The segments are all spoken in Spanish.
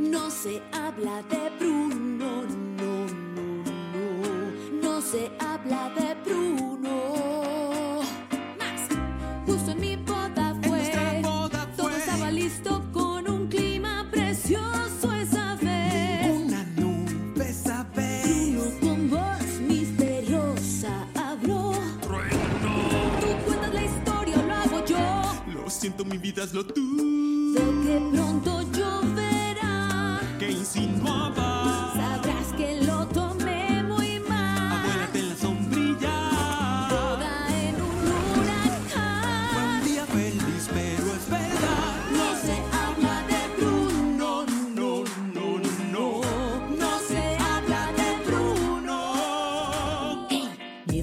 No se habla de Bruno, no, no, no. No se habla de Bruno. Más. Justo en mi boda En fue. nuestra boda Todo fue estaba listo con un clima precioso esa vez. una nube esa vez. Bruno con voz misteriosa habló. Tú cuentas la historia lo hago yo. Lo siento, mi vida es lo tú De que pronto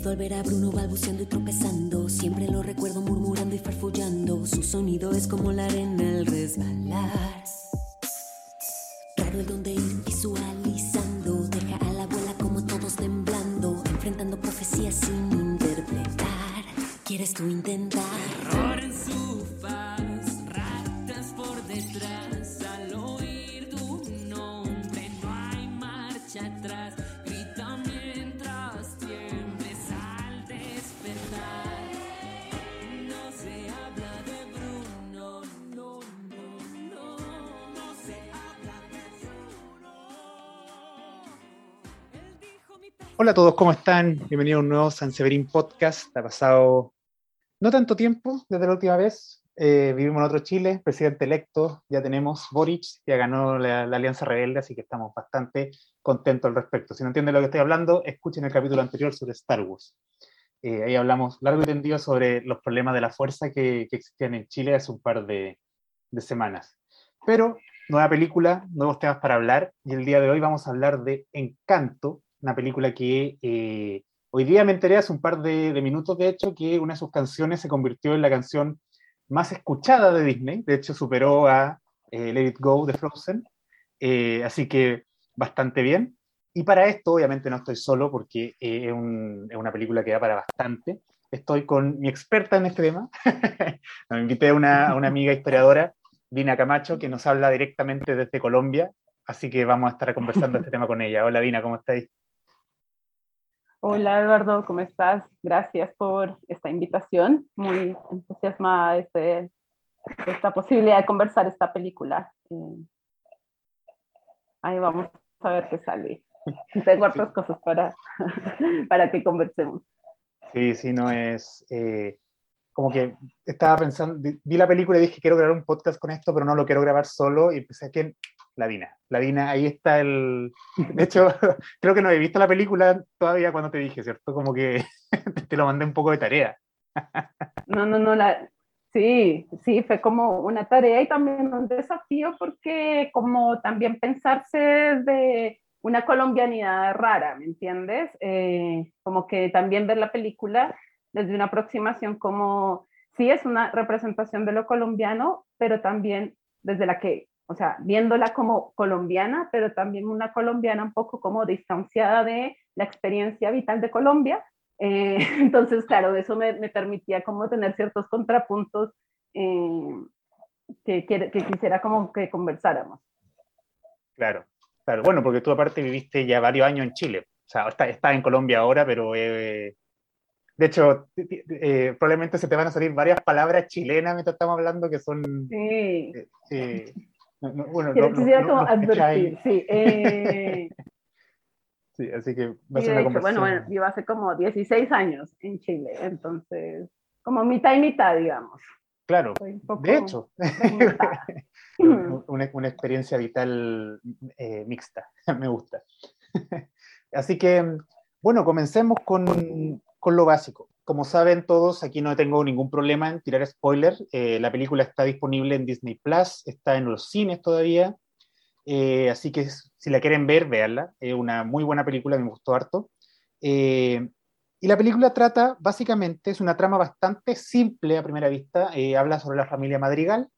Miedo al ver a Bruno balbuceando y tropezando. Siempre lo recuerdo murmurando y farfullando. Su sonido es como la arena al resbalar. Todos, ¿cómo están? Bienvenidos a un nuevo San Severín Podcast. Ha pasado no tanto tiempo desde la última vez. Eh, vivimos en otro Chile, presidente electo, ya tenemos Boric, ya ganó la, la Alianza Rebelde, así que estamos bastante contentos al respecto. Si no entienden lo que estoy hablando, escuchen el capítulo anterior sobre Star Wars. Eh, ahí hablamos largo y tendido sobre los problemas de la fuerza que, que existían en Chile hace un par de, de semanas. Pero, nueva película, nuevos temas para hablar, y el día de hoy vamos a hablar de Encanto, una película que eh, hoy día me enteré hace un par de, de minutos, de hecho, que una de sus canciones se convirtió en la canción más escuchada de Disney, de hecho superó a eh, Let It Go de Frozen, Eh, así que bastante bien. Y para esto, obviamente, no estoy solo porque eh, es, un- es una película que da para bastante. Estoy con mi experta en este tema. Me invité a una, a una amiga historiadora, Dina Camacho, que nos habla directamente desde Colombia, así que vamos a estar conversando este tema con ella. Hola Dina, ¿cómo estáis? Hola Eduardo, ¿cómo estás? Gracias por esta invitación. Muy entusiasmada de, este- de esta posibilidad de conversar esta película. Eh, ahí vamos a ver qué sale. Tengo otras cosas para, para que conversemos. Sí, sí, no es. eh, como que estaba pensando, vi la película y dije quiero grabar un podcast con esto, pero no lo quiero grabar solo. Y empecé a que la Dina. La Dina, ahí está el. De hecho, creo que no he visto la película todavía cuando te dije, ¿cierto? Como que te lo mandé un poco de tarea. No, no, no, la, sí, sí, fue como una tarea y también un desafío porque como también pensarse desde una colombianidad rara, ¿me entiendes? Eh, como que también ver la película desde una aproximación como, sí es una representación de lo colombiano, pero también desde la que, o sea, viéndola como colombiana, pero también una colombiana un poco como distanciada de la experiencia vital de Colombia eh, entonces, claro, eso me, me, permitía como tener ciertos contrapuntos eh, que, que, que, quisiera como que conversáramos. Claro, claro. Bueno, porque tú aparte viviste ya varios años en Chile. O sea, estás está en Colombia ahora, pero eh, de hecho, eh, probablemente se te van a salir varias palabras chilenas mientras estamos hablando que son... Sí. No, no, bueno, no, quisiera no, como advertir, sí. Eh, Sí, así que va a ser una hecho, bueno, bueno, yo hace como 16 años en Chile, entonces, como mitad y mitad, digamos. Claro, de hecho, una, una experiencia vital eh, mixta, me gusta. Así que, bueno, comencemos con, con lo básico. Como saben todos, aquí no tengo ningún problema en tirar spoiler. Eh, la película está disponible en Disney Plus, está en los cines todavía. Eh, así que si la quieren ver, véanla. Es una muy buena película, me gustó harto. Eh, y la película trata, básicamente, es una trama bastante simple a primera vista. Eh, habla sobre la familia Madrigal,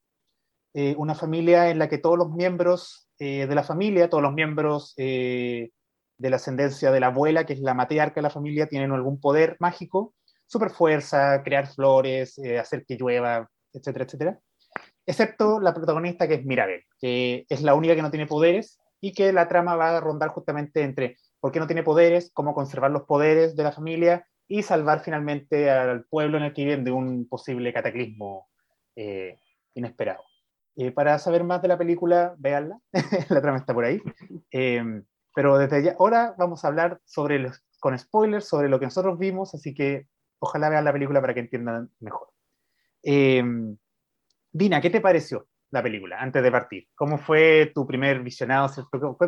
eh, una familia en la que todos los miembros eh, de la familia, todos los miembros eh, de la ascendencia de la abuela, que es la matriarca de la familia, tienen algún poder mágico, super fuerza, crear flores, eh, hacer que llueva, etcétera, etcétera. excepto la protagonista que es Mirabel, que es la única que no tiene poderes y que la trama va a rondar justamente entre por qué no tiene poderes, cómo conservar los poderes de la familia y salvar finalmente al pueblo en el que viven de un posible cataclismo eh, inesperado. Eh, para saber más de la película, véanla, la trama está por ahí. Eh, pero desde ya, ahora vamos a hablar sobre los, con spoilers sobre lo que nosotros vimos, así que ojalá vean la película para que entiendan mejor. Dina, ¿qué te pareció la película antes de partir? ¿Cómo fue tu primer visionado?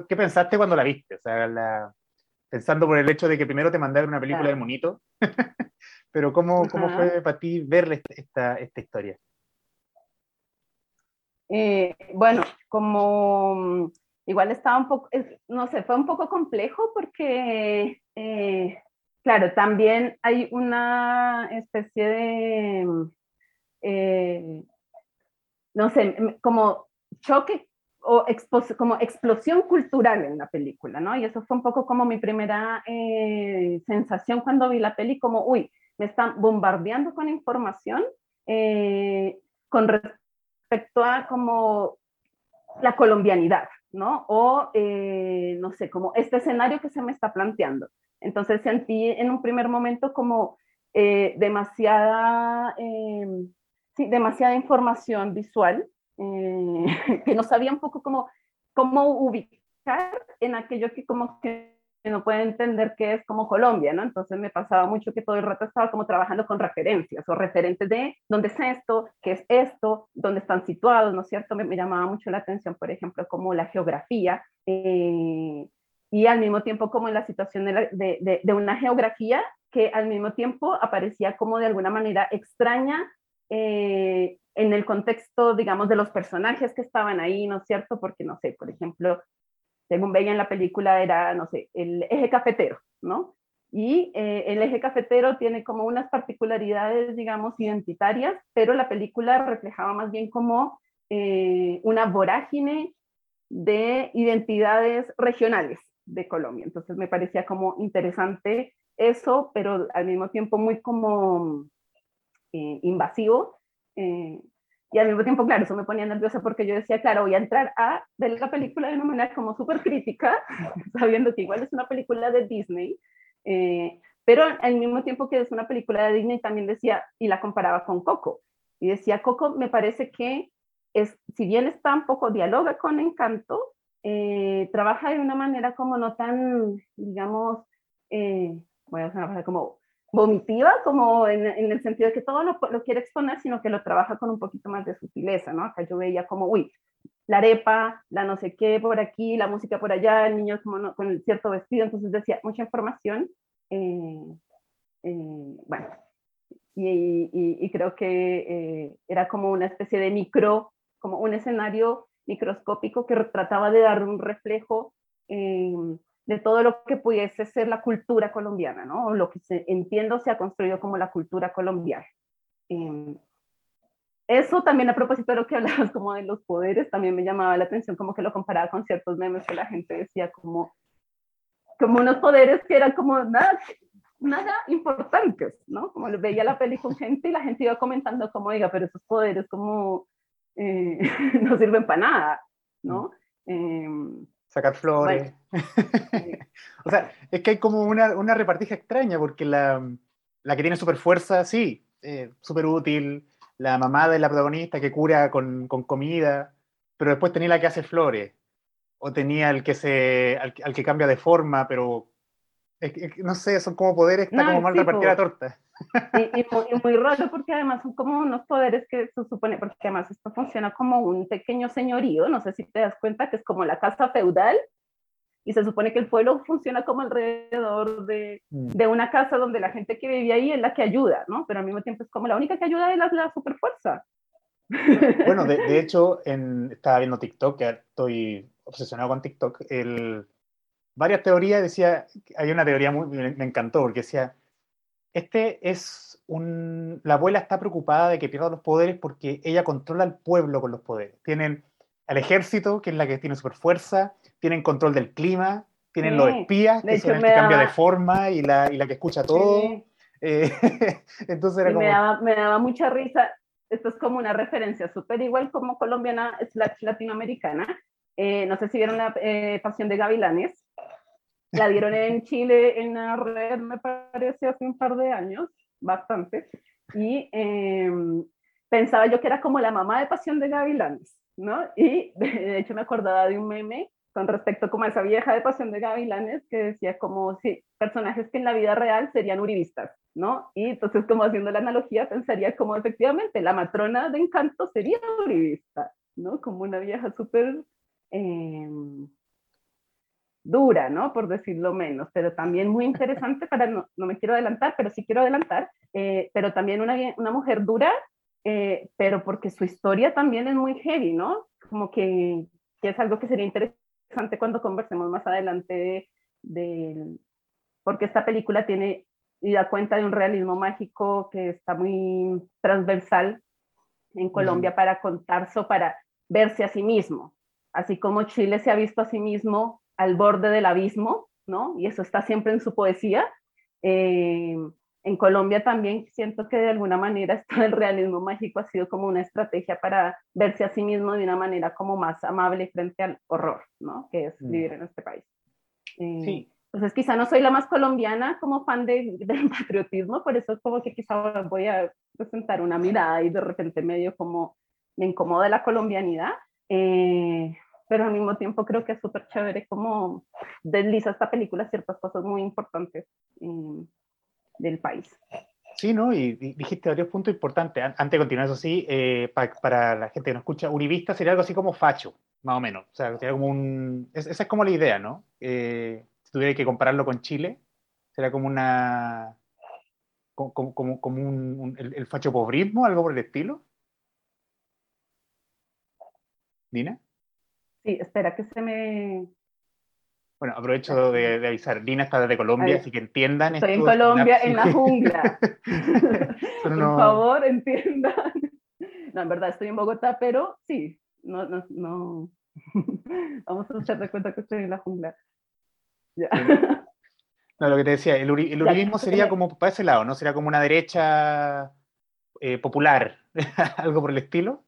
¿Qué pensaste cuando la viste? O sea, pensando por el hecho de que primero te mandaron una película de monito, pero ¿cómo, ¿cómo, fue para ti ver esta, esta historia? Eh, bueno, como mm, igual estaba un poco, no sé, fue un poco complejo porque, eh, claro, también hay una especie de, eh, no sé, como choque o como explosión cultural en la película, ¿no? Y eso fue un poco como mi primera eh, sensación cuando vi la peli, como, uy, me están bombardeando con información eh, con respecto a como la colombianidad, ¿no? O, no sé, como este escenario que se me está planteando. Entonces sentí en un primer momento como demasiada, sí, demasiada información visual eh, que no sabía un poco cómo, cómo ubicar en aquello que como que no puede entender que es como Colombia, ¿no? Entonces me pasaba mucho que todo el rato estaba como trabajando con referencias o referentes de dónde es esto, qué es esto, dónde están situados, ¿no es cierto? Me, llamaba mucho la atención, por ejemplo, como la geografía eh, y al mismo tiempo como en la situación de, de, una geografía que al mismo tiempo aparecía como de alguna manera extraña eh, en el contexto, digamos, de los personajes que estaban ahí, ¿no es cierto? Porque, no sé, por ejemplo, según veía en la película, era, no sé, el eje cafetero, ¿no? Y eh, el eje cafetero tiene como unas particularidades, digamos, identitarias, pero la película reflejaba más bien como eh, una vorágine de identidades regionales de Colombia. Entonces me parecía como interesante eso, pero al mismo tiempo muy como eh, invasivo eh, y al mismo tiempo, claro, eso me ponía nerviosa porque yo decía, claro, voy a entrar a ver la película de una manera como súper crítica, sabiendo que igual es una película de Disney, eh, pero al mismo tiempo que es una película de Disney también decía, y la comparaba con Coco, y decía, Coco me parece que es, si bien está un poco dialoga con Encanto, eh, trabaja de una manera como no tan, digamos, voy a usar como vomitiva, como en, el sentido de que todo lo, quiere exponer, sino que lo trabaja con un poquito más de sutileza, ¿no? Acá yo veía como, uy, la arepa, la no sé qué por aquí, la música por allá, el niño como con el cierto vestido, entonces decía mucha información, eh, eh, bueno, y, creo que eh, era como una especie de micro, como un escenario microscópico que trataba de dar un reflejo de todo lo que pudiese ser la cultura colombiana, ¿no? Lo que se, entiendo se ha construido como la cultura colombiana. Em, eso también a propósito de lo que hablabas como de los poderes, también me llamaba la atención como que lo comparaba con ciertos memes que la gente decía como, como unos poderes que eran como nada, nada importantes, ¿no? Como veía la peli con gente y la gente iba comentando como, diga, pero esos poderes como eh, no sirven para nada, ¿no? Eh, sacar flores. o sea, es que hay como una, una repartija extraña, porque la, la que tiene super fuerza, sí, eh, súper útil, la mamá de la protagonista que cura con, con, comida, pero después tenía la que hace flores, o tenía el que se, al, que cambia de forma, pero no sé, son como poderes, está como mal repartida la torta. Y, muy, raro porque además son como unos poderes que se supone, porque además esto funciona como un pequeño señorío, no sé si te das cuenta que es como la casa feudal y se supone que el pueblo funciona como alrededor de, mm. de una casa donde la gente que vivía ahí es la que ayuda, ¿no? Pero al mismo tiempo es como la única que ayuda es la, la superfuerza. Bueno, de, de hecho, en, estaba viendo TikTok, que estoy obsesionado con TikTok, el, varias teorías, decía, hay una teoría muy, me, me encantó, porque decía, este es un... La abuela está preocupada de que pierda los poderes porque ella controla al pueblo con los poderes. Tienen al ejército, que es la que tiene super fuerza, tienen control del clima, tienen los espías, que son el que cambia de forma y la, y la que escucha todo. Eh, entonces era como... me, daba, me daba mucha risa esto es como una referencia súper igual como colombiana slash latinoamericana. Eh, no sé si vieron la eh, Pasión de Gavilanes. La dieron en Chile en la red, me parece, hace un par de años, bastante. Y em, pensaba yo que era como la mamá de Pasión de Gavilanes, ¿no? Y de hecho me acordaba de un meme con respecto como a esa vieja de Pasión de Gavilanes que decía como si personajes que en la vida real serían uribistas, ¿no? Y entonces como haciendo la analogía pensaría como efectivamente la matrona de Encanto sería uribista, ¿no? Como una vieja súper em, dura, ¿no? Por decirlo menos, pero también muy interesante para, no, no me quiero adelantar, pero sí quiero adelantar, eh, pero también una, una mujer dura, eh, pero porque su historia también es muy heavy, ¿no? Como que, que es algo que sería interesante cuando conversemos más adelante de, porque esta película tiene y da cuenta de un realismo mágico que está muy transversal en Colombia para contarse o para verse a sí mismo, así como Chile se ha visto a sí mismo al borde del abismo, ¿no? Y eso está siempre en su poesía. Eh, en Colombia también siento que de alguna manera esto del realismo mágico ha sido como una estrategia para verse a sí mismo de una manera como más amable frente al horror, ¿no? Que es mm. vivir en este país. Eh, sí. Entonces quizá no soy la más colombiana como fan de, del patriotismo, por eso es como que quizá voy a presentar una mirada y de repente medio como me incomoda la colombianidad, eh, pero al mismo tiempo creo que es súper chévere como desliza esta película ciertas cosas muy importantes. Eh, del país. Sí, ¿no? Y dijiste varios puntos importantes. Antes de continuar, eso sí, eh, para la gente que no escucha, Uribista sería algo así como facho, más o menos. O sea, sería como un... esa es como la idea, ¿no? Eh, si tuviera que compararlo con Chile, sería como una... como, como, como un, el, el facho pobrismo, algo por el estilo. ¿Dina? Sí, espera que se me, bueno, aprovecho de, avisar, Dina está desde Colombia, así que entiendan. Estoy en Colombia, en la jungla. Por favor, entiendan. No, en verdad estoy en Bogotá, pero sí, no, no, no. Vamos a hacer de cuenta que estoy en la jungla. Ya. No, lo que te decía, el, uribismo sería como para ese lado, ¿no? Sería como una derecha eh, popular, algo por el estilo.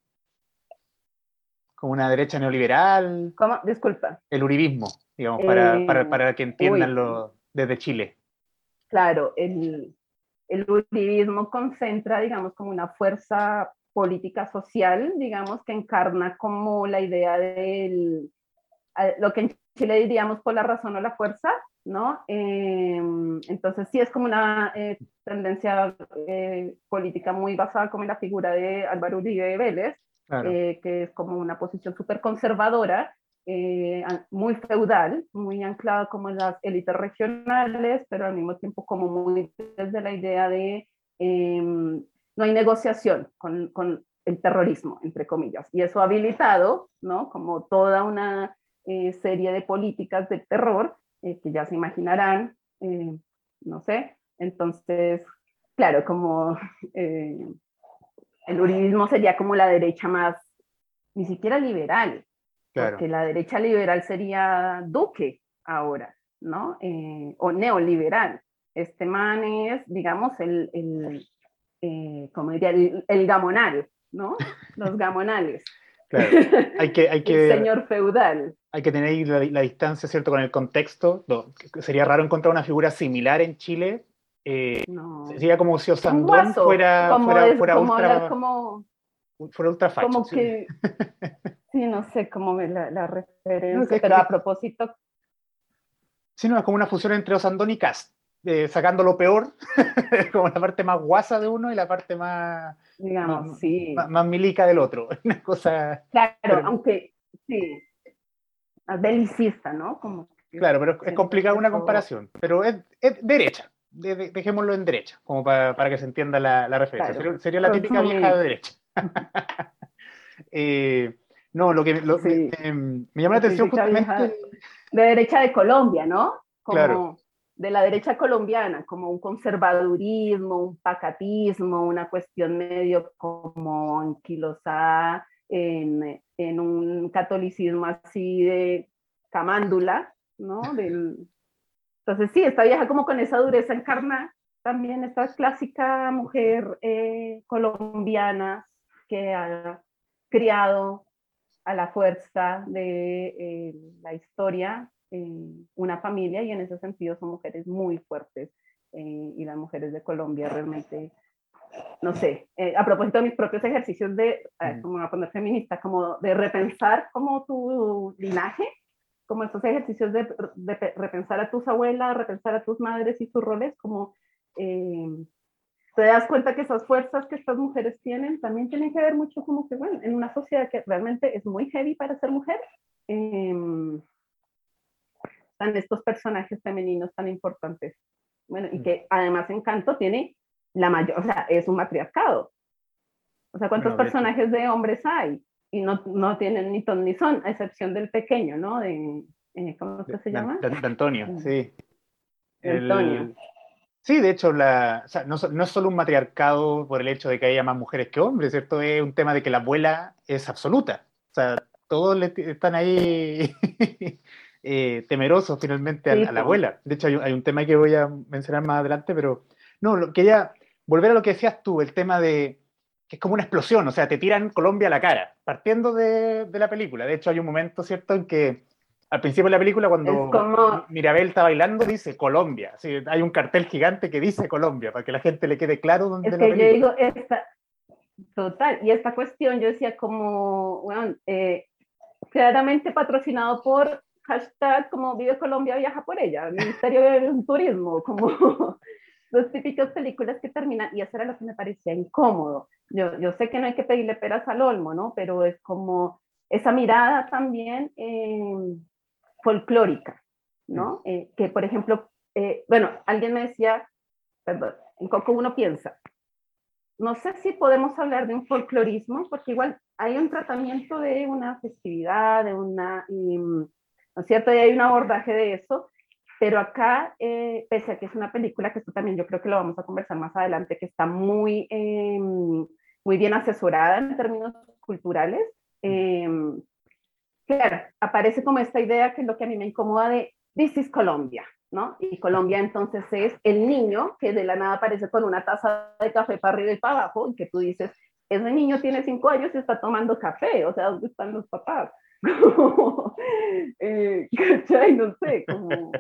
Como una derecha neoliberal. ¿Cómo? Disculpa. El uribismo digamos, para, para, eh, para que entiendanlo desde Chile. Claro, el, el uribismo concentra, digamos, como una fuerza política social, digamos, que encarna como la idea del, lo que en Chile diríamos por la razón o la fuerza, ¿no? Em, entonces sí es como una eh, tendencia eh, política muy basada como en la figura de Álvaro Uribe Vélez, que es como una posición súper conservadora, eh, muy feudal, muy anclada como en las élites regionales, pero al mismo tiempo como muy desde la idea de em, no hay negociación con, con, el terrorismo, entre comillas. Y eso ha habilitado, ¿no? Como toda una eh, serie de políticas de terror eh, que ya se imaginarán, no sé. Entonces, claro, como el uribismo sería como la derecha más, ni siquiera liberal, porque la derecha liberal sería Duque ahora, ¿no? Eh, o neoliberal. Este man es, digamos, el, el eh, como diría, el, gamonal, ¿no? Los gamonales. Claro. Hay que, hay que, el señor feudal. Hay que tener la, distancia, ¿cierto?, con el contexto. sería raro encontrar una figura similar en Chile. Eh, Sería como si Osandón fuera, fuera, fuera, ultra, como, fuera ultra facho, Como que, Sí, no sé cómo me la, referencia, pero a propósito. Sí, no, es como una fusión entre Osandón y Cast, eh, sacando lo peor, como la parte más guasa de uno y la parte más, digamos, sí. más, milica del otro. Una cosa. Claro, aunque sí, belicista, ¿no? Como claro, pero es complicada una comparación, pero es, es derecha. Dejémoslo en derecha, como para, que se entienda la, referencia. Sería, la típica vieja de derecha. eh, no, lo que me, llama la atención justamente... De derecha de Colombia, ¿no? Como de la derecha colombiana, como un conservadurismo, un pacatismo, una cuestión medio como anquilosada en, en un catolicismo así de camándula, ¿no? Del... Entonces sí, esta vieja como con esa dureza encarna también esta clásica mujer eh, colombiana que ha criado a la fuerza de eh, la historia una familia y en ese sentido son mujeres muy fuertes eh, y las mujeres de Colombia realmente, no sé, eh, a propósito de mis propios ejercicios de, como voy a poner feminista, como de repensar como tu linaje, como estos ejercicios de, repensar a tus abuelas, repensar a tus madres y tus roles, como eh, te das cuenta que esas fuerzas que estas mujeres tienen también tienen que ver mucho como que, bueno, en una sociedad que realmente es muy heavy para ser mujer, eh, están estos personajes femeninos tan importantes. Bueno, y mm. que además Encanto tiene la mayor, o sea, es un matriarcado. O sea, ¿cuántos personajes de hombres hay? Y no, no tienen ni ton ni son, a excepción del pequeño, ¿no? De, eh, ¿Cómo se llama? De, Antonio, mm. sí. Antonio. Sí, de hecho, la, o sea, no, no, es solo un matriarcado por el hecho de que haya más mujeres que hombres, ¿cierto? Es un tema de que la abuela es absoluta. O sea, todos están ahí eh, temerosos finalmente a, la abuela. De hecho, hay, un tema que voy a mencionar más adelante, pero no, lo, quería volver a lo que decías tú, el tema de que es como una explosión, o sea, te tiran Colombia a la cara, partiendo de, de la película. De hecho, hay un momento, ¿cierto?, en que al principio de la película, cuando Mirabel está bailando, dice Colombia. hay un cartel gigante que dice Colombia, para que la gente le quede claro dónde es que yo digo, esta, total, y esta cuestión yo decía como, bueno, eh, claramente patrocinado por hashtag como Vive Colombia, viaja por ella, Ministerio de Turismo, como las típicas películas que terminan, y eso era lo que me parecía incómodo. Yo, yo sé que no hay que pedirle peras al olmo, ¿no? Pero es como esa mirada también eh, folclórica, ¿no? Eh, que, por ejemplo, eh, bueno, alguien me decía, perdón, en Coco uno piensa, no sé si podemos hablar de un folclorismo, porque igual hay un tratamiento de una festividad, de una... ¿no es cierto? Y hay un abordaje de eso, pero acá, eh, pese a que es una película, que esto también yo creo que lo vamos a conversar más adelante, que está muy, em, muy bien asesorada en términos culturales, em, claro, aparece como esta idea que es lo que a mí me incomoda de This is Colombia, ¿no? Y Colombia entonces es el niño que de la nada aparece con una taza de café para arriba y para abajo, y que tú dices, ese niño tiene cinco años y está tomando café, o sea, ¿dónde están los papás? eh, ¿cachai? No sé, como...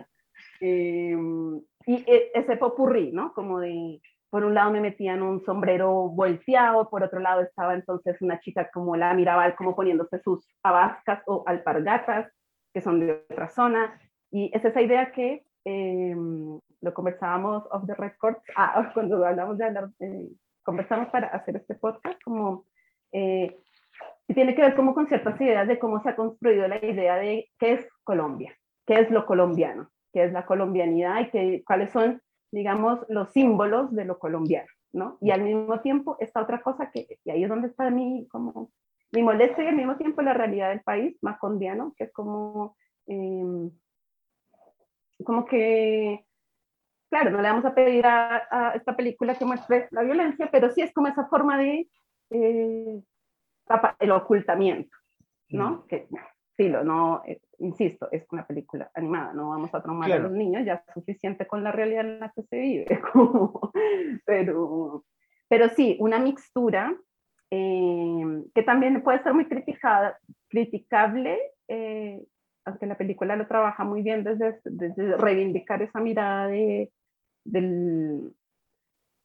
Em, y e, ese popurrí, ¿no? Como de, por un lado me metían un sombrero volteado, por otro lado estaba entonces una chica como la Mirabal, como poniéndose sus abascas o alpargatas, que son de otra zona, y es esa idea que em, lo conversábamos off the record, ah, cuando hablamos de hablar, eh, conversamos para hacer este podcast, como eh, y tiene que ver como con ciertas ideas de cómo se ha construido la idea de qué es Colombia, qué es lo colombiano, qué es la colombianidad y qué, cuáles son, digamos, los símbolos de lo colombiano, ¿no? Y al mismo tiempo esta otra cosa que, y ahí es donde está mi, como, mi molestia y al mismo tiempo la realidad del país, macondiano, que es como, em, como que, claro, no le vamos a pedir a, esta película que muestre la violencia, pero sí es como esa forma de... Eh, el ocultamiento, ¿no? Mm. Que, sí, lo, no, eh, insisto, es una película animada, no vamos a traumar a los niños, ya es suficiente con la realidad en la que se vive, pero, pero sí, una mixtura eh, que también puede ser muy criticada, criticable, eh, aunque la película lo trabaja muy bien desde, desde reivindicar esa mirada de, del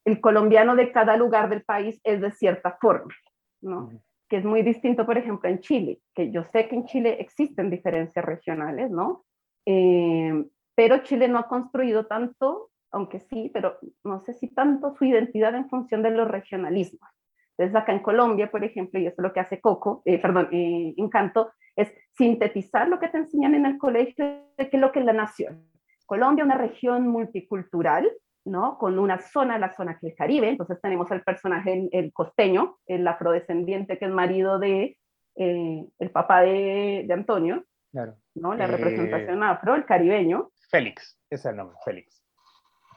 el colombiano de cada lugar del país es de cierta forma, ¿no? Que es muy distinto, por ejemplo, en Chile, que yo sé que en Chile existen diferencias regionales, ¿no? Eh, pero Chile no ha construido tanto, aunque sí, pero no sé si tanto su identidad en función de los regionalismos. Entonces acá en Colombia, por ejemplo, y eso es lo que hace Coco, eh, perdón, eh, Encanto, es sintetizar lo que te enseñan en el colegio de qué es lo que es la nación. Colombia, una región multicultural, ¿no? Con una zona, la zona que es Caribe, entonces tenemos al personaje, el, costeño, el afrodescendiente que es marido de eh, el papá de, de Antonio, claro. ¿no? La eh, representación afro, el caribeño. Félix, ese es el nombre, Félix.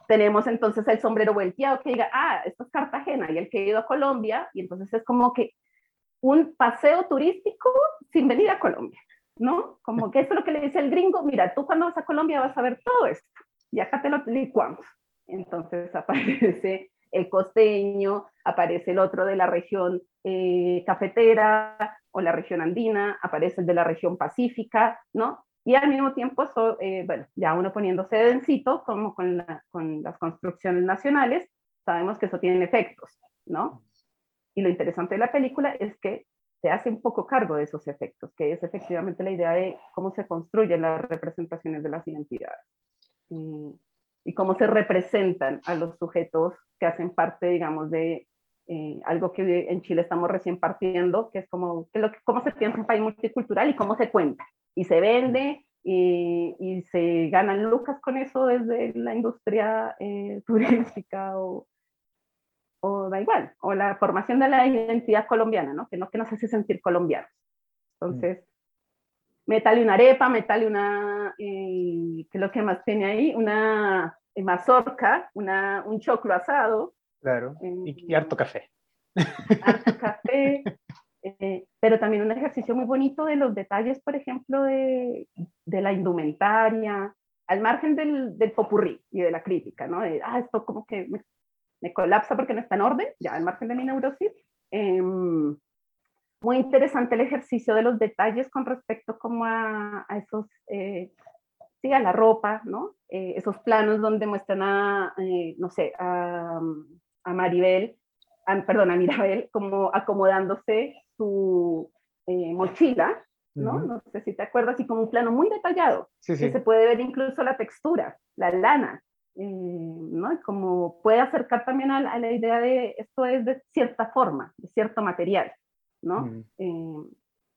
Tenemos entonces el sombrero volteado que diga, ah, esto es Cartagena, y el que ha ido a Colombia, y entonces es como que un paseo turístico sin venir a Colombia, ¿no? Como que eso es lo que le dice el gringo, mira, tú cuando vas a Colombia vas a ver todo esto, y acá te lo licuamos. Entonces aparece el costeño, aparece el otro de la región eh, cafetera o la región andina, aparece el de la región pacífica, ¿no? Y al mismo tiempo, eh, bueno, ya uno poniéndose densito, como con, con las construcciones nacionales, sabemos que eso tiene efectos, ¿no? Y lo interesante de la película es que se hace un poco cargo de esos efectos, que es efectivamente la idea de cómo se construyen las representaciones de las identidades y, y cómo se representan a los sujetos que hacen parte, digamos, de eh, algo que en Chile estamos recién partiendo, que es como que lo, cómo se piensa un país multicultural y cómo se cuenta y se vende y, y se ganan lucas con eso desde la industria eh, turística o, o da igual, o la formación de la identidad colombiana, ¿no? Que no que nos hace sentir colombianos. Entonces, metale una arepa, metale una, eh, ¿qué es lo que más tiene ahí? Una mazorca, una, un choclo asado. Claro, y, harto café. Harto café, eh, pero también un ejercicio muy bonito de los detalles, por ejemplo, de, de la indumentaria, al margen del, del popurrí y de la crítica, ¿no? De, ah, esto como que me colapsa porque no está en orden, ya al margen de mi neurosis. Muy interesante el ejercicio de los detalles con respecto como a, a esos, eh, sí, a la ropa, ¿no? Eh, esos planos donde muestran a, eh, no sé, a, a Maribel, perdón, a Mirabel, como acomodándose su mochila, ¿no? No sé si te acuerdas, así como un plano muy detallado, sí, sí. que se puede ver incluso la textura, la lana, eh, ¿no? Como puede acercar también a, la idea de esto es de cierta forma, de cierto material, ¿no? Mm. Eh,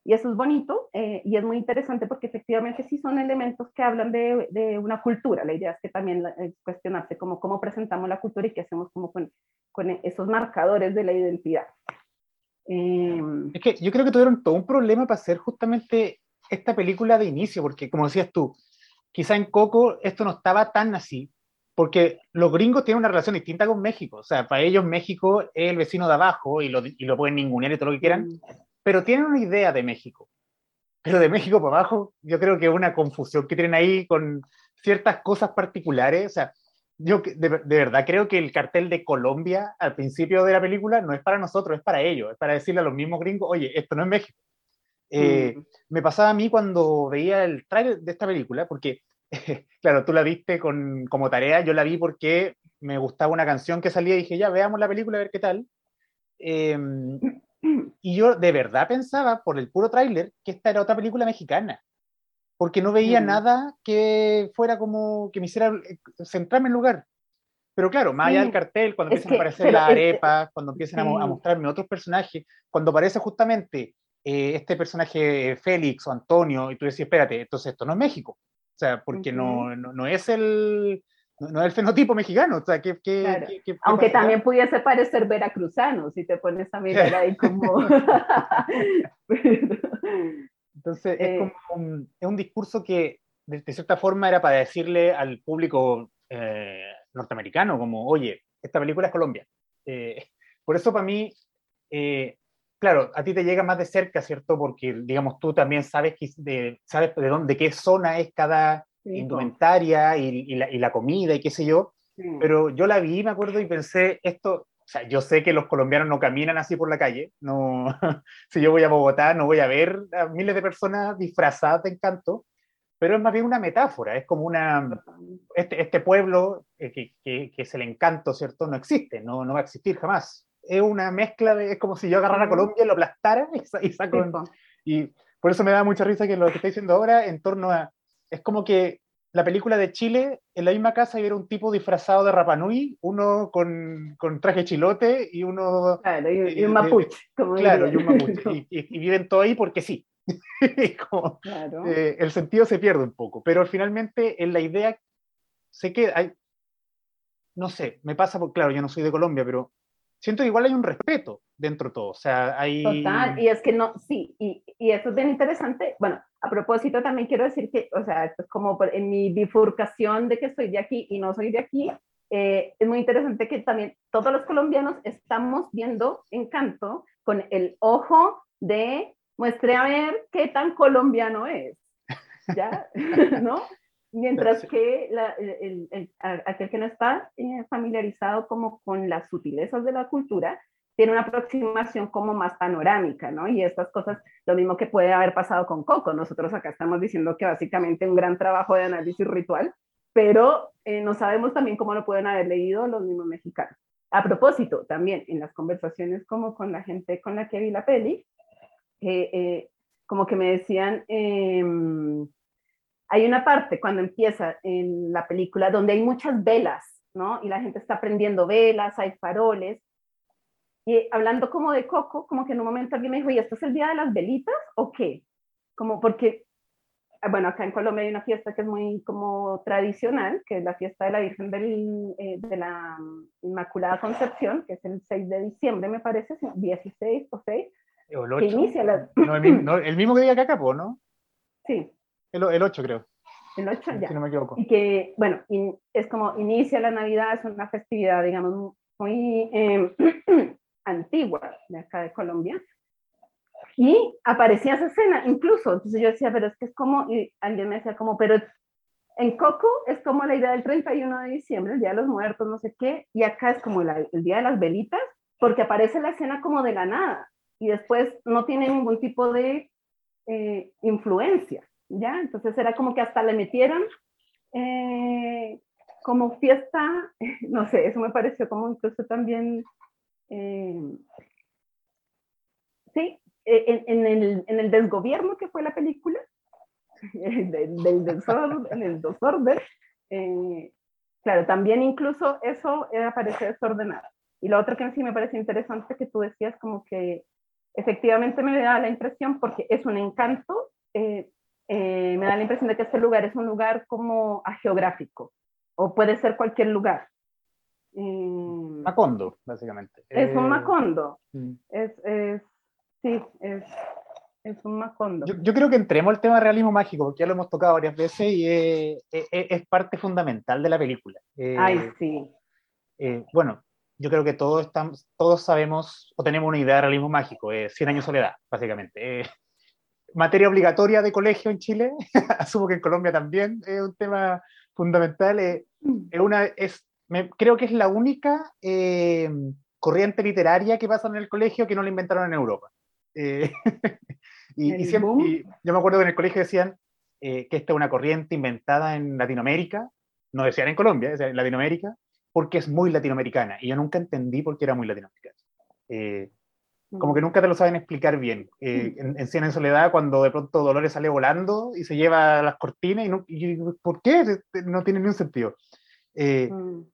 y eso es bonito eh, y es muy interesante porque efectivamente sí son elementos que hablan de, de una cultura. La idea es que también es cuestionarse cómo, cómo presentamos la cultura y qué hacemos como con, con esos marcadores de la identidad. es que yo creo que tuvieron todo un problema para hacer justamente esta película de inicio, porque como decías tú, quizá en Coco esto no estaba tan así, porque los gringos tienen una relación distinta con México. O sea, para ellos México es el vecino de abajo y lo, y lo pueden ningunear y todo lo que quieran, mm. pero tienen una idea de México. Pero de México para abajo, yo creo que es una confusión que tienen ahí con ciertas cosas particulares. O sea, yo de, de, verdad creo que el cartel de Colombia al principio de la película no es para nosotros, es para ellos, es para decirle a los mismos gringos, oye, esto no es México. Eh, mm. Me pasaba a mí cuando veía el trailer de esta película, porque claro, tú la viste con, como tarea, yo la vi porque me gustaba una canción que salía y dije, ya, veamos la película a ver qué tal. Em, y yo de verdad pensaba, por el puro tráiler, que esta era otra película mexicana, porque no veía mm. nada que fuera como que me hiciera eh, centrarme en lugar. Pero claro, más allá del cartel, cuando empiezan a aparecer las arepas, cuando empiezan a, mostrarme otros personajes, cuando aparece justamente eh, este personaje Félix o Antonio, y tú decís, espérate, entonces esto no es México. O sea, porque no, no, no, es el, no, es el fenotipo mexicano. O sea, que, que, Aunque también pudiese parecer veracruzano, si te pones a mirar ahí como... Entonces, es, como un, es un discurso que, de, cierta forma, era para decirle al público eh, norteamericano, como, oye, esta película es Colombia. Eh, por eso, para mí, eh, claro, a ti te llega más de cerca, ¿cierto? Porque, digamos, tú también sabes, de, sabes de dónde, qué zona es cada indumentaria y, la, comida y qué sé yo. Pero yo la vi, me acuerdo, y pensé, esto, o sea, yo sé que los colombianos no caminan así por la calle, no, si yo voy a Bogotá no voy a ver a miles de personas disfrazadas de encanto, pero es más bien una metáfora, es como una, este, este pueblo eh, que, que, que, es el encanto, ¿cierto? No existe, no, no va a existir jamás es una mezcla de, es como si yo agarrara a Colombia y lo aplastara y, saco. Y por eso me da mucha risa que lo que está diciendo ahora en torno a, es como que la película de Chile, en la misma casa era un tipo disfrazado de Rapanui, uno con, con traje chilote y uno... Claro, y, un mapuche. claro, y un mapuche. Y, viven todo ahí porque sí. como, claro. eh, el sentido se pierde un poco, pero finalmente en la idea sé que hay, no sé, me pasa, por, claro, yo no soy de Colombia, pero siento que igual hay un respeto dentro de todo. O sea, hay... Total, y es que no, sí, y, y eso es bien interesante. Bueno, a propósito también quiero decir que, o sea, esto es como en mi bifurcación de que soy de aquí y no soy de aquí, eh, es muy interesante que también todos los colombianos estamos viendo Encanto con el ojo de muestre a ver qué tan colombiano es, ¿ya? ¿No? Mientras que la, el, el, aquel que no está eh, familiarizado como con las sutilezas de la cultura, tiene una aproximación como más panorámica, ¿no? Y estas cosas, lo mismo que puede haber pasado con Coco. Nosotros acá estamos diciendo que básicamente un gran trabajo de análisis ritual, pero eh, no sabemos también cómo lo pueden haber leído los mismos mexicanos. A propósito, también en las conversaciones como con la gente con la que vi la peli, eh, eh, como que me decían, em, hay una parte cuando empieza en la película donde hay muchas velas, ¿no? Y la gente está prendiendo velas, hay faroles. Y hablando como de Coco, como que en un momento alguien me dijo, ¿y esto es el día de las velitas o qué? Como porque Ah, bueno, acá en Colombia hay una fiesta que es muy como tradicional, que es la fiesta de la Virgen del, eh, de la Inmaculada Concepción, que es el 6 de diciembre, me parece, 16 o 6. O el 8. Que inicia la... no, el, mismo, no, el, mismo, que diga que acá, ¿no? Sí. El, el 8, creo. El 8, ya. Si no me equivoco. Y que, bueno, in, es como inicia la Navidad, es una festividad, digamos, muy eh, antigua de acá de Colombia y aparecía esa escena, incluso. Entonces yo decía, pero es que es como, y alguien me decía como, pero en Coco es como la idea del 31 de diciembre, el Día de los Muertos, no sé qué, y acá es como el Día de las Velitas, porque aparece la escena como de la nada, y después no tiene ningún tipo de eh, influencia, ¿ya? Entonces era como que hasta le metieron eh, como fiesta, no sé, eso me pareció como incluso también... Eh, sí, eh, en, el, en, el, desgobierno que fue la película, del, del desorden, en el desorden, eh, claro, también incluso eso aparece desordenado. Y lo otro que sí me parece interesante que tú decías, como que efectivamente me da la impresión, porque es un encanto, eh, me da la impresión de que este lugar es un lugar como geográfico, o puede ser cualquier lugar. Macondo, básicamente. Es un Macondo. Mm. Es, es, Sí, es, es un Macondo. Yo, yo, creo que entremos al tema realismo mágico, porque ya lo hemos tocado varias veces y es, es, es parte fundamental de la película. Eh, Ay, sí. Eh, bueno, yo creo que todos, estamos, todos sabemos o tenemos una idea de realismo mágico, eh, 100 años de soledad, básicamente. Eh, materia obligatoria de colegio en Chile, asumo que en Colombia también es un tema fundamental. es una, es, me, creo que es la única corriente literaria que pasa en el colegio que no la inventaron en Europa. Eh, y, y, siempre, yo me acuerdo que en el colegio decían eh, que esta es una corriente inventada en Latinoamérica, no decían en Colombia, decían en Latinoamérica, porque es muy latinoamericana. Y yo nunca entendí por qué era muy latinoamericana. Como que nunca te lo saben explicar bien. Eh, en, en, Cien en Soledad, cuando de pronto Dolores sale volando y se lleva las cortinas, y, no, y ¿por qué? No tiene ni un sentido. Eh, mm.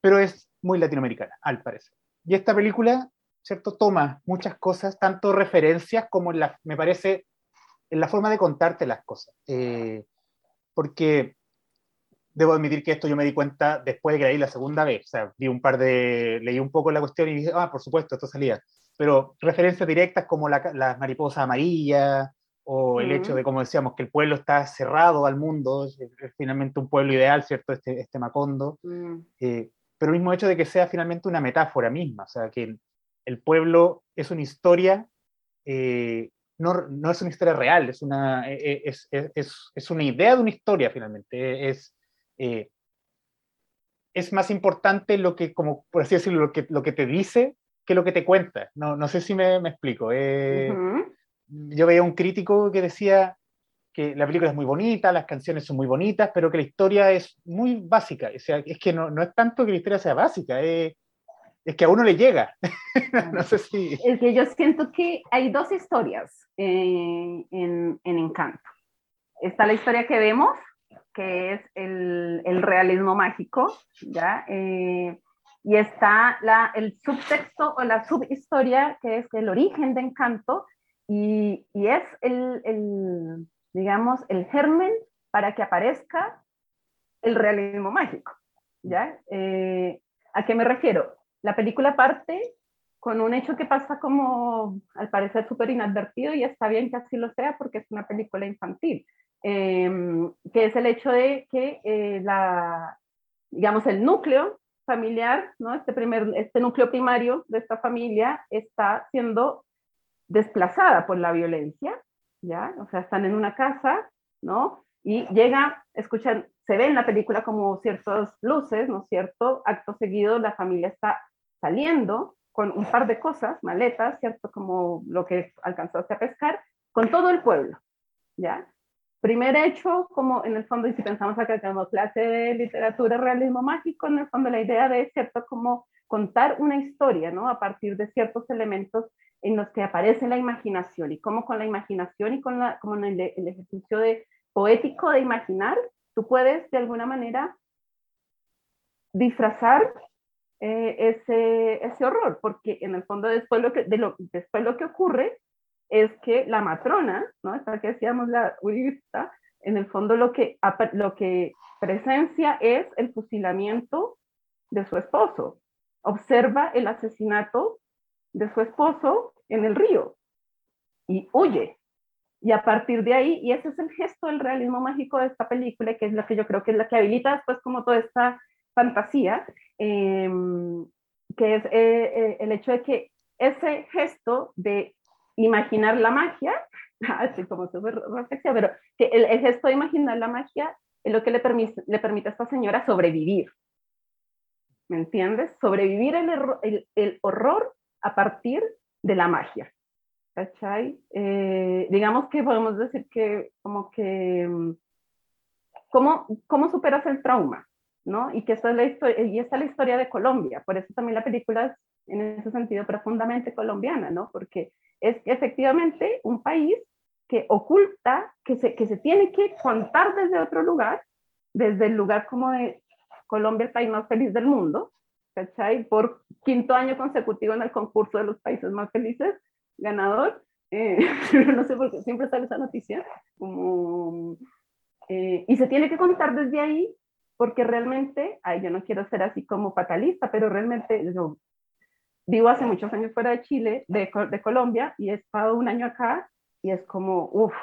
Pero es muy latinoamericana, al parecer. Y esta película ¿cierto? Toma muchas cosas, tanto referencias como en la, me parece, en la forma de contarte las cosas. Eh, porque debo admitir que esto yo me di cuenta después de que leí la segunda vez. O sea, vi un par de, leí un poco la cuestión y dije, ah, por supuesto, esto salía. Pero referencias directas como la, la mariposa amarilla, o el hecho de, como decíamos, que el pueblo está cerrado al mundo, es, finalmente un pueblo ideal, ¿cierto? Este, este Macondo. Mm. Eh, pero el mismo hecho de que sea finalmente una metáfora misma, o sea, que el pueblo es una historia, eh, no, no, es una historia real, es una, eh, eh, es, es, es, una idea de una historia finalmente. Es, es más importante lo que, como por así decirlo, lo que, lo que te dice que lo que te cuenta. No, no sé si me, me explico. Yo veía un crítico que decía que la película es muy bonita, las canciones son muy bonitas, pero que la historia es muy básica. O sea, es que no, no es tanto que la historia sea básica, es, es que a uno le llega. no sé si... Es que yo siento que hay dos historias eh, en, en, Encanto. Está la historia que vemos, que es el, el realismo mágico, ¿ya? Eh, y está el subtexto o la subhistoria, que es el origen de Encanto, y, es el, el, digamos, el germen para que aparezca el realismo mágico, ¿ya? Eh, ¿A qué me refiero? La película parte con un hecho que pasa como, al parecer, súper inadvertido y está bien que así lo sea porque es una película infantil, em, que es el hecho de que eh, la, digamos, el núcleo familiar, ¿no? este, primer, este núcleo primario de esta familia está siendo desplazada por la violencia, ¿ya? O sea, están en una casa, ¿no? Y llega escuchan, se ve en la película como ciertas luces, ¿no es cierto? Acto seguido, la familia está saliendo con un par de cosas, maletas, ¿cierto? Como lo que alcanzaste a pescar, con todo el pueblo, ¿ya? Primer hecho, como en el fondo, y si pensamos acá como clase de literatura, realismo mágico, en el fondo la idea de, ¿cierto? Como contar una historia, ¿no? A partir de ciertos elementos en los que aparece la imaginación y cómo con la imaginación y con la, como en el, el ejercicio de, poético de imaginar, tú puedes de alguna manera disfrazar eh, ese, ese horror, porque en el fondo después lo, que, de lo, después lo que ocurre es que la matrona, ¿no? Esta que decíamos la uribista, en el fondo lo que, lo que presencia es el fusilamiento de su esposo. Observa el asesinato de su esposo en el río y huye. Y a partir de ahí, y ese es el gesto del realismo mágico de esta película, que es lo que yo creo que es la que habilita después como toda esta fantasía, em, que es eh, eh, el hecho de que ese gesto de imaginar la magia, así como súper reflexiva, pero que el, gesto de imaginar la magia es lo que le permite, le permite a esta señora sobrevivir. ¿Me entiendes? Sobrevivir el, el, el horror a partir de la magia. ¿Cachai? Eh, digamos que podemos decir que como que, mm, ¿cómo, cómo superas el trauma? ¿no? Y que esta es la historia, y esta es la historia de Colombia, por eso también la película es en ese sentido profundamente colombiana, ¿no? Porque es efectivamente un país que oculta, que se, que se tiene que contar desde otro lugar, desde el lugar como de Colombia, el país más feliz del mundo, ¿cachai? Por quinto año consecutivo en el concurso de los países más felices, ganador, eh, no sé por qué siempre sale esa noticia, como, eh, y se tiene que contar desde ahí, porque realmente, ay, yo no quiero ser así como fatalista, pero realmente vivo hace muchos años fuera de Chile, de, de Colombia, y he estado un año acá, y es como, uff,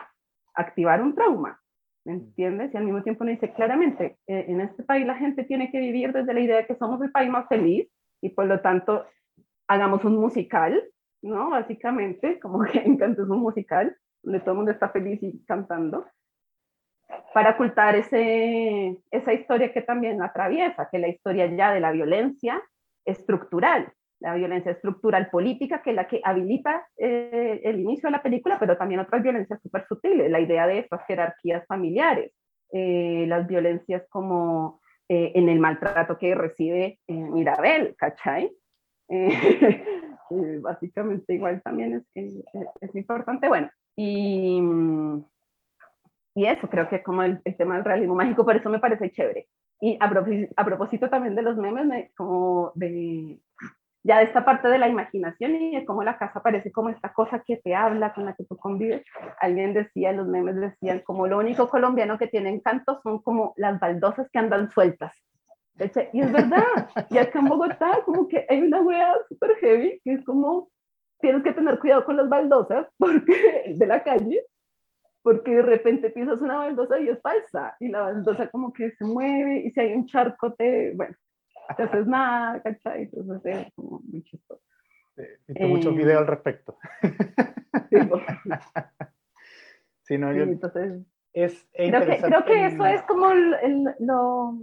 activar un trauma, ¿me entiendes? Y al mismo tiempo uno dice claramente, eh, en este país la gente tiene que vivir desde la idea de que somos el país más feliz, y por lo tanto, hagamos un musical, ¿no? Básicamente, como que encanta un musical, donde todo el mundo está feliz y cantando, para ocultar ese, esa historia que también atraviesa, que la historia ya de la violencia estructural, la violencia estructural política, que es la que habilita eh, el inicio de la película, pero también otras violencias súper sutiles, la idea de estas jerarquías familiares, eh, las violencias como eh, en el maltrato que recibe Mirabel, ¿cachai? básicamente igual también es, es, es, importante. Bueno, y, y eso creo que es como el, el, tema del realismo mágico, por eso me parece chévere. Y a, propósito, a propósito también de los memes, como de ya de esta parte de la imaginación y de cómo la casa parece como esta cosa que te habla, con la que tú convives. Alguien decía, los memes decían, como lo único colombiano que tiene encanto son como las baldosas que andan sueltas. Y es verdad, y acá en Bogotá como que hay una wea súper heavy, que es como, tienes que tener cuidado con las baldosas porque, de la calle, porque de repente pisas una baldosa y es falsa, y la baldosa como que se mueve, y si hay un charco te, bueno, entonces nada, ¿cachai? Entonces es como muy chistoso. He visto muchos videos al respecto. Sí, sí, no, yo, entonces, es, es creo, que, creo que eso es como el- el- lo,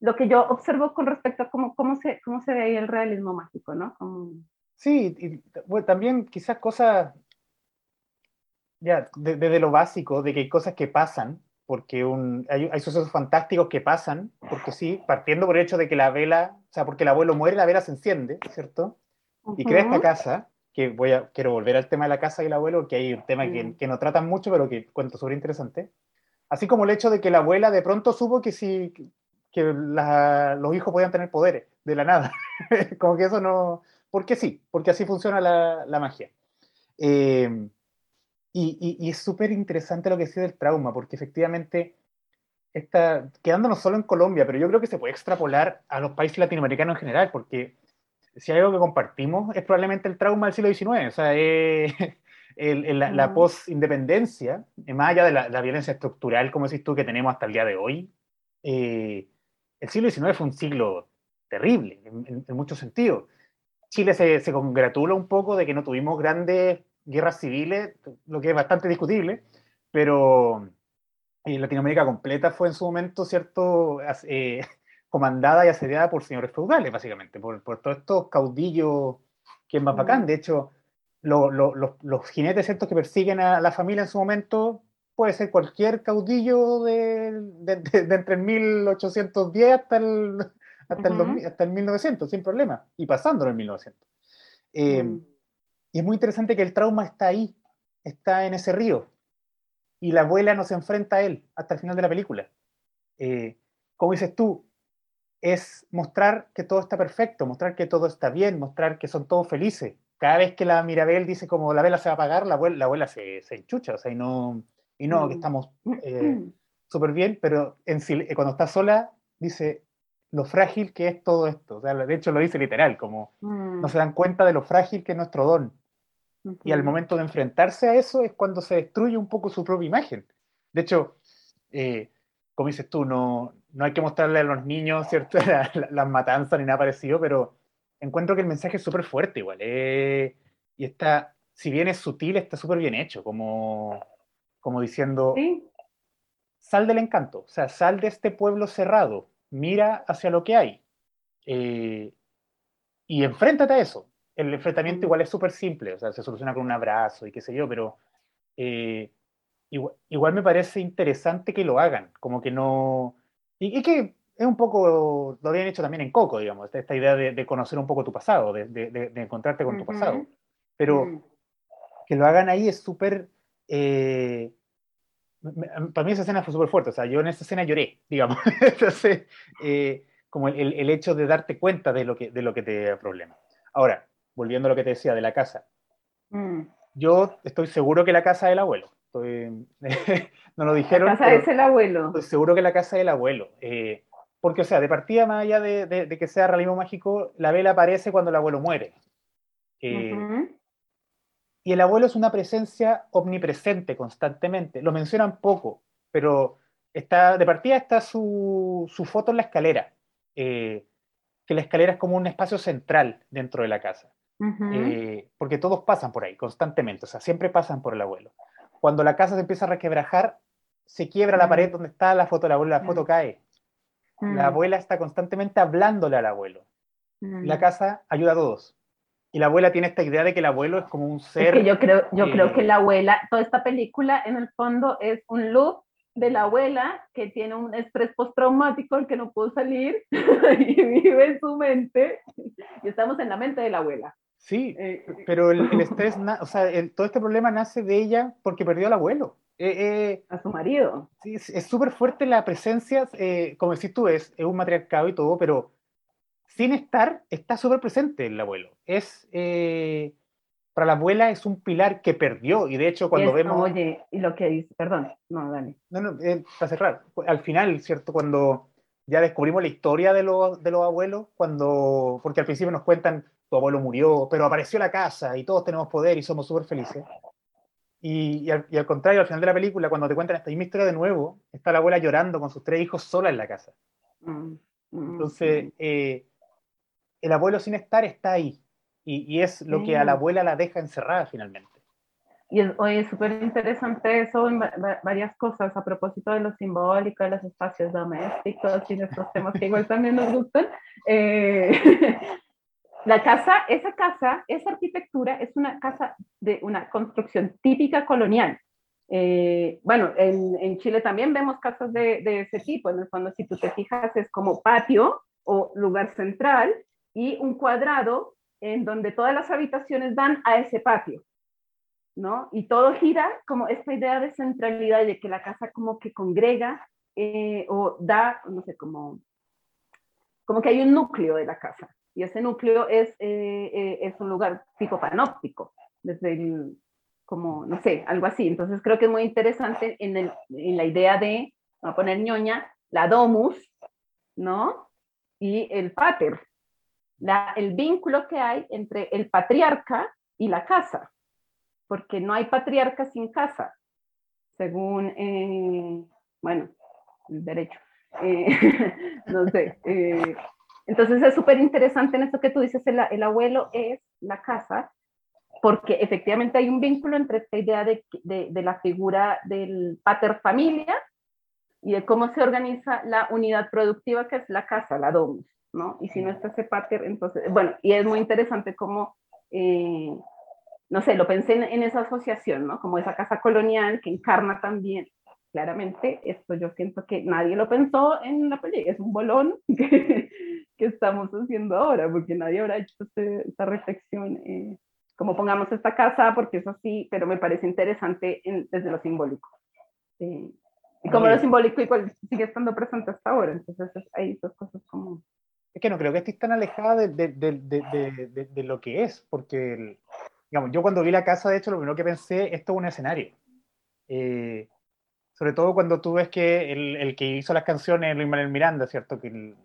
lo que yo observo con respecto a cómo, cómo, se, cómo se ve ahí el realismo mágico, ¿no? Como, Sí, y bueno, también quizás cosas, ya, de- desde lo básico, de que hay cosas que pasan, porque un, hay, hay sucesos fantásticos que pasan, porque sí, partiendo por el hecho de que la vela, o sea, porque el abuelo muere, la vela se enciende, ¿cierto? Y crea esta casa, que voy a, quiero volver al tema de la casa y el abuelo, que hay un tema que, Mm. que no tratan mucho, pero que cuento súper interesante. Así como el hecho de que la abuela de pronto supo que sí, que la- los hijos podían tener poderes, de la nada. como que eso no... Porque sí, porque así funciona la, la magia. Eh, y, y- y es súper interesante lo que decía del trauma, porque efectivamente, está, quedándonos solo en Colombia, pero yo creo que se puede extrapolar a los países latinoamericanos en general, porque si hay algo que compartimos es probablemente el trauma del siglo XIX, o sea, es el- el- la, la Ujú. post-independencia, eh, más allá de la, la violencia estructural, como decís tú, que tenemos hasta el día de hoy, eh, el siglo XIX fue un siglo terrible en, en- en muchos sentidos. Chile se, se congratula un poco de que no tuvimos grandes guerras civiles, lo que es bastante discutible, pero, y Latinoamérica completa fue en su momento, ¿cierto?, eh, comandada y asediada por señores feudales, básicamente, por, por todos estos caudillos que es más bacán. De hecho, los jinetes estos que persiguen a la familia en su momento puede ser cualquier caudillo de, entre el 1810 hasta el, hasta, el hasta el 1900, sin problema, y pasándolo en 1900. Eh, mm. Y es muy interesante que el trauma está ahí, está en ese río, y la abuela no se enfrenta a él hasta el final de la película. Eh, como dices tú, es mostrar que todo está perfecto, mostrar que todo está bien, mostrar que son todos felices. Cada vez que la Mirabel dice como la vela se va a apagar, la abuela, la abuela se, se, enchucha, o sea, y no, y no, que mm. estamos eh, súper bien, pero en, eh, cuando está sola dice lo frágil que es todo esto. O sea, de hecho lo dice literal, como mm. no se dan cuenta de lo frágil que es nuestro don. Y al momento de enfrentarse a eso es cuando se destruye un poco su propia imagen. De hecho, eh, como dices tú, no, no hay que mostrarle a los niños, ¿cierto?, las matanzas ni nada parecido, pero encuentro que el mensaje es súper fuerte igual. Eh, y está, si bien es sutil, está súper bien hecho, como, como diciendo, sal del encanto, o sea, sal de este pueblo cerrado, mira hacia lo que hay. Eh, y enfréntate a eso. El enfrentamiento igual es súper simple, o sea, se soluciona con un abrazo y qué sé yo, pero eh, igual, me parece interesante que lo hagan, como que no... Y, que es un poco, lo habían hecho también en Coco, digamos, esta idea de, conocer un poco tu pasado, de, encontrarte con tu pasado. Pero mm. que lo hagan ahí es súper... Eh, para mí esa escena fue súper fuerte, o sea, yo en esa escena lloré, digamos. Entonces, eh, como el, el, hecho de darte cuenta de lo que, de lo que te da problema. Ahora, volviendo a lo que te decía de la casa. Mm. Yo estoy seguro que la casa del abuelo. no lo dijeron. La casa es el abuelo. Estoy seguro que la casa del abuelo. Eh, porque, o sea, de partida, más allá de, que sea realismo mágico, la vela aparece cuando el abuelo muere. Eh, y el abuelo es una presencia omnipresente constantemente. Lo mencionan poco, pero está, de partida está su, foto en la escalera. Eh, que la escalera es como un espacio central dentro de la casa. Porque todos pasan por ahí constantemente, o sea, siempre pasan por el abuelo cuando la casa se empieza a requebrajar, se quiebra la pared mm. donde está la foto de la abuela, la foto mm. cae. La mm. abuela está constantemente hablándole al abuelo. La casa ayuda a todos. Y la abuela tiene esta idea de que el abuelo es como un ser. yo creo, yo creo que la abuela, toda esta película en el fondo es un loop de la abuela que tiene un estrés postraumático el que no pudo salir y vive en su mente. Y estamos en la mente de la abuela. Sí, eh, pero el, estrés, o sea, todo este problema nace de ella porque perdió al abuelo. Eh, eh, a su marido. Sí, es súper fuerte la presencia, como decís tú, es, es, un matriarcado y todo, pero sin estar, está súper presente el abuelo. Es, para la abuela es un pilar que perdió, y de hecho cuando vemos... Oye, y lo que dice, perdón, no, Dani. No, no, para cerrar, al final, ¿cierto? Cuando ya descubrimos la historia de, los, de los abuelos, cuando, porque al principio nos cuentan tu abuelo murió, pero apareció la casa y todos tenemos poder y somos súper felices. Y, al, contrario, al final de la película, cuando te cuentan esta misma historia de nuevo, está la abuela llorando con sus tres hijos sola en la casa. Mm, mm, Entonces, mm. Eh, el abuelo sin estar está ahí. Y, es lo que a la abuela la deja encerrada finalmente. Y es, hoy es súper interesante eso en varias cosas a propósito de lo simbólico, de los espacios domésticos y nuestros temas que igual también nos gustan. Eh, La casa, esa casa, esa arquitectura es una casa de una construcción típica colonial. Eh, bueno, en, Chile también vemos casas de, ese tipo. En el fondo, si tú te fijas, es como patio o lugar central y un cuadrado en donde todas las habitaciones dan a ese patio. ¿no? Y todo gira como esta idea de centralidad, de que la casa como que congrega eh, o da, no sé, como, como que hay un núcleo de la casa y ese núcleo es, eh, eh, es un lugar tipo panóptico, desde el, como, no sé, algo así. Entonces creo que es muy interesante en, el, en la idea de, voy a poner ñoña, la domus, ¿no? Y el pater, la, el vínculo que hay entre el patriarca y la casa, porque no hay patriarca sin casa, según, eh, bueno, el derecho. no sé, entonces es súper interesante en esto que tú dices, el, abuelo es la casa, porque efectivamente hay un vínculo entre esta idea de, de, la figura del pater familia y de cómo se organiza la unidad productiva que es la casa, la domus, ¿no? Y si no está ese pater, entonces, bueno, y es muy interesante cómo, eh, no sé, lo pensé en, esa asociación, ¿no? Como esa casa colonial que encarna también, claramente, esto yo siento que nadie lo pensó en la película, es un bolón que, que estamos haciendo ahora, porque nadie habrá hecho este, esta reflexión. Eh, como pongamos esta casa, porque es así, pero me parece interesante desde lo simbólico. Eh, y como lo simbólico igual sigue estando presente hasta ahora, entonces hay dos cosas como... Es que no creo que esté tan alejada de, de, de, de, lo que es, porque, digamos, yo cuando vi la casa, de hecho, lo primero que pensé, esto es un escenario. Eh, sobre todo cuando tú ves que el, el que hizo las canciones es Luis Manuel Miranda, ¿cierto? Que el,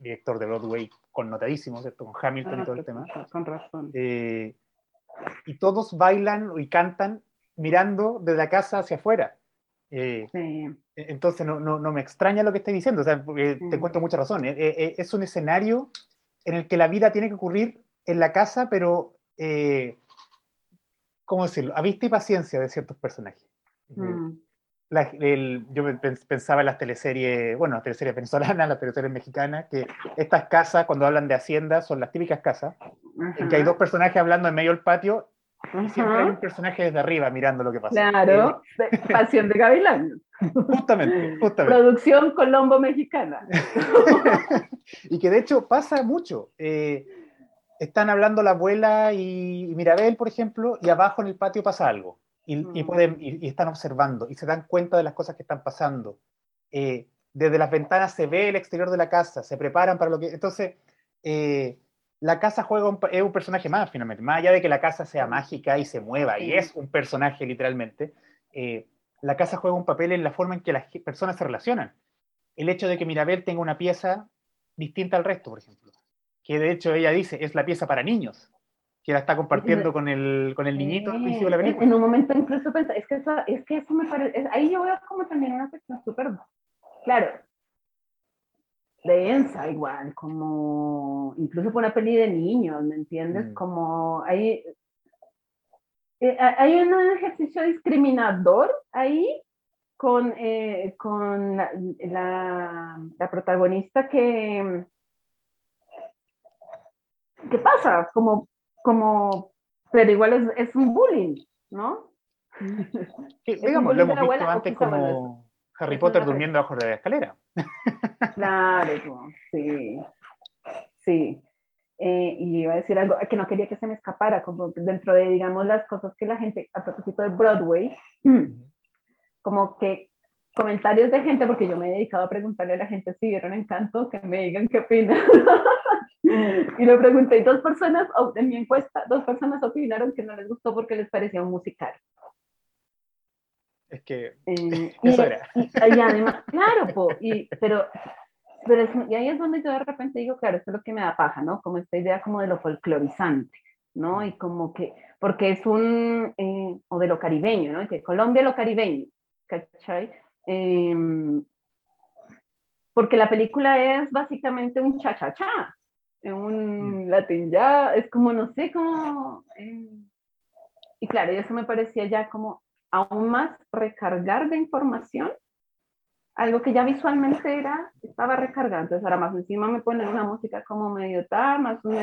director de Broadway, connotadísimo, ¿cierto? Con Hamilton y ah, todo el tema. Con razón. Eh, y todos bailan y cantan mirando desde la casa hacia afuera. Eh, e, entonces no, no, no, me extraña lo que estoy diciendo, o sea, te encuentro mucha razón. Eh, es un escenario en el que la vida tiene que ocurrir en la casa, pero, ¿cómo decirlo? A vista y paciencia de ciertos personajes. Mm yo pensaba en las teleseries, bueno, las teleseries venezolanas, las teleseries mexicanas, que estas casas, cuando hablan de hacienda, son las típicas casas, en que hay dos personajes hablando en medio del patio, y siempre hay un personaje desde arriba mirando lo que pasa. Claro, eh, Pasión de Gavilán. Justamente, justamente. Producción Colombo mexicana. y que de hecho pasa mucho. Eh, están hablando la abuela y Mirabel, por ejemplo, y abajo en el patio pasa algo y, pueden, y, están observando y se dan cuenta de las cosas que están pasando. Eh, desde las ventanas se ve el exterior de la casa, se preparan para lo que... Entonces, eh, la casa juega un, es un personaje más, finalmente. Más allá de que la casa sea mágica y se mueva, y es un personaje literalmente, eh, la casa juega un papel en la forma en que las personas se relacionan. El hecho de que Mirabel tenga una pieza distinta al resto, por ejemplo. Que de hecho ella dice, es la pieza para niños que la está compartiendo con el, con el niñito al principio de la película. En un momento incluso pensé, es que eso, es que eso me parece, ahí yo veo como también una cuestión súper, claro, densa igual, como incluso por una peli de niños, ¿me entiendes? Mm. Como hay, eh, hay un ejercicio discriminador ahí con, eh, con la, la, la, protagonista que... ¿Qué pasa? Como como, pero igual es, es un bullying, ¿no? digamos, lo hemos visto antes como Harry Potter durmiendo bajo de la escalera. Claro, sí, sí. Eh, y iba a decir algo que no quería que se me escapara, como dentro de, digamos, las cosas que la gente, a propósito de Broadway, como que comentarios de gente, porque yo me he dedicado a preguntarle a la gente si vieron Encanto, que me digan qué opinan. y lo pregunté y dos personas, en mi encuesta, dos personas opinaron que no les gustó porque les parecía un musical. Es que eh, eso era. Y, además, claro, y, pero, pero y ahí es donde yo de repente digo, claro, esto es lo que me da paja, ¿no? Como esta idea como de lo folclorizante, ¿no? Y como que, porque es un, eh, o de lo caribeño, ¿no? Que Colombia lo caribeño, ¿cachai? Em, porque la película es básicamente un cha-cha-cha, un mm. latín ya, es como, no sé, como... Eh, y claro, eso me parecía ya como aún más recargar de información, algo que ya visualmente era, estaba recargando, entonces ahora más encima me ponen una música como medio tal, más un,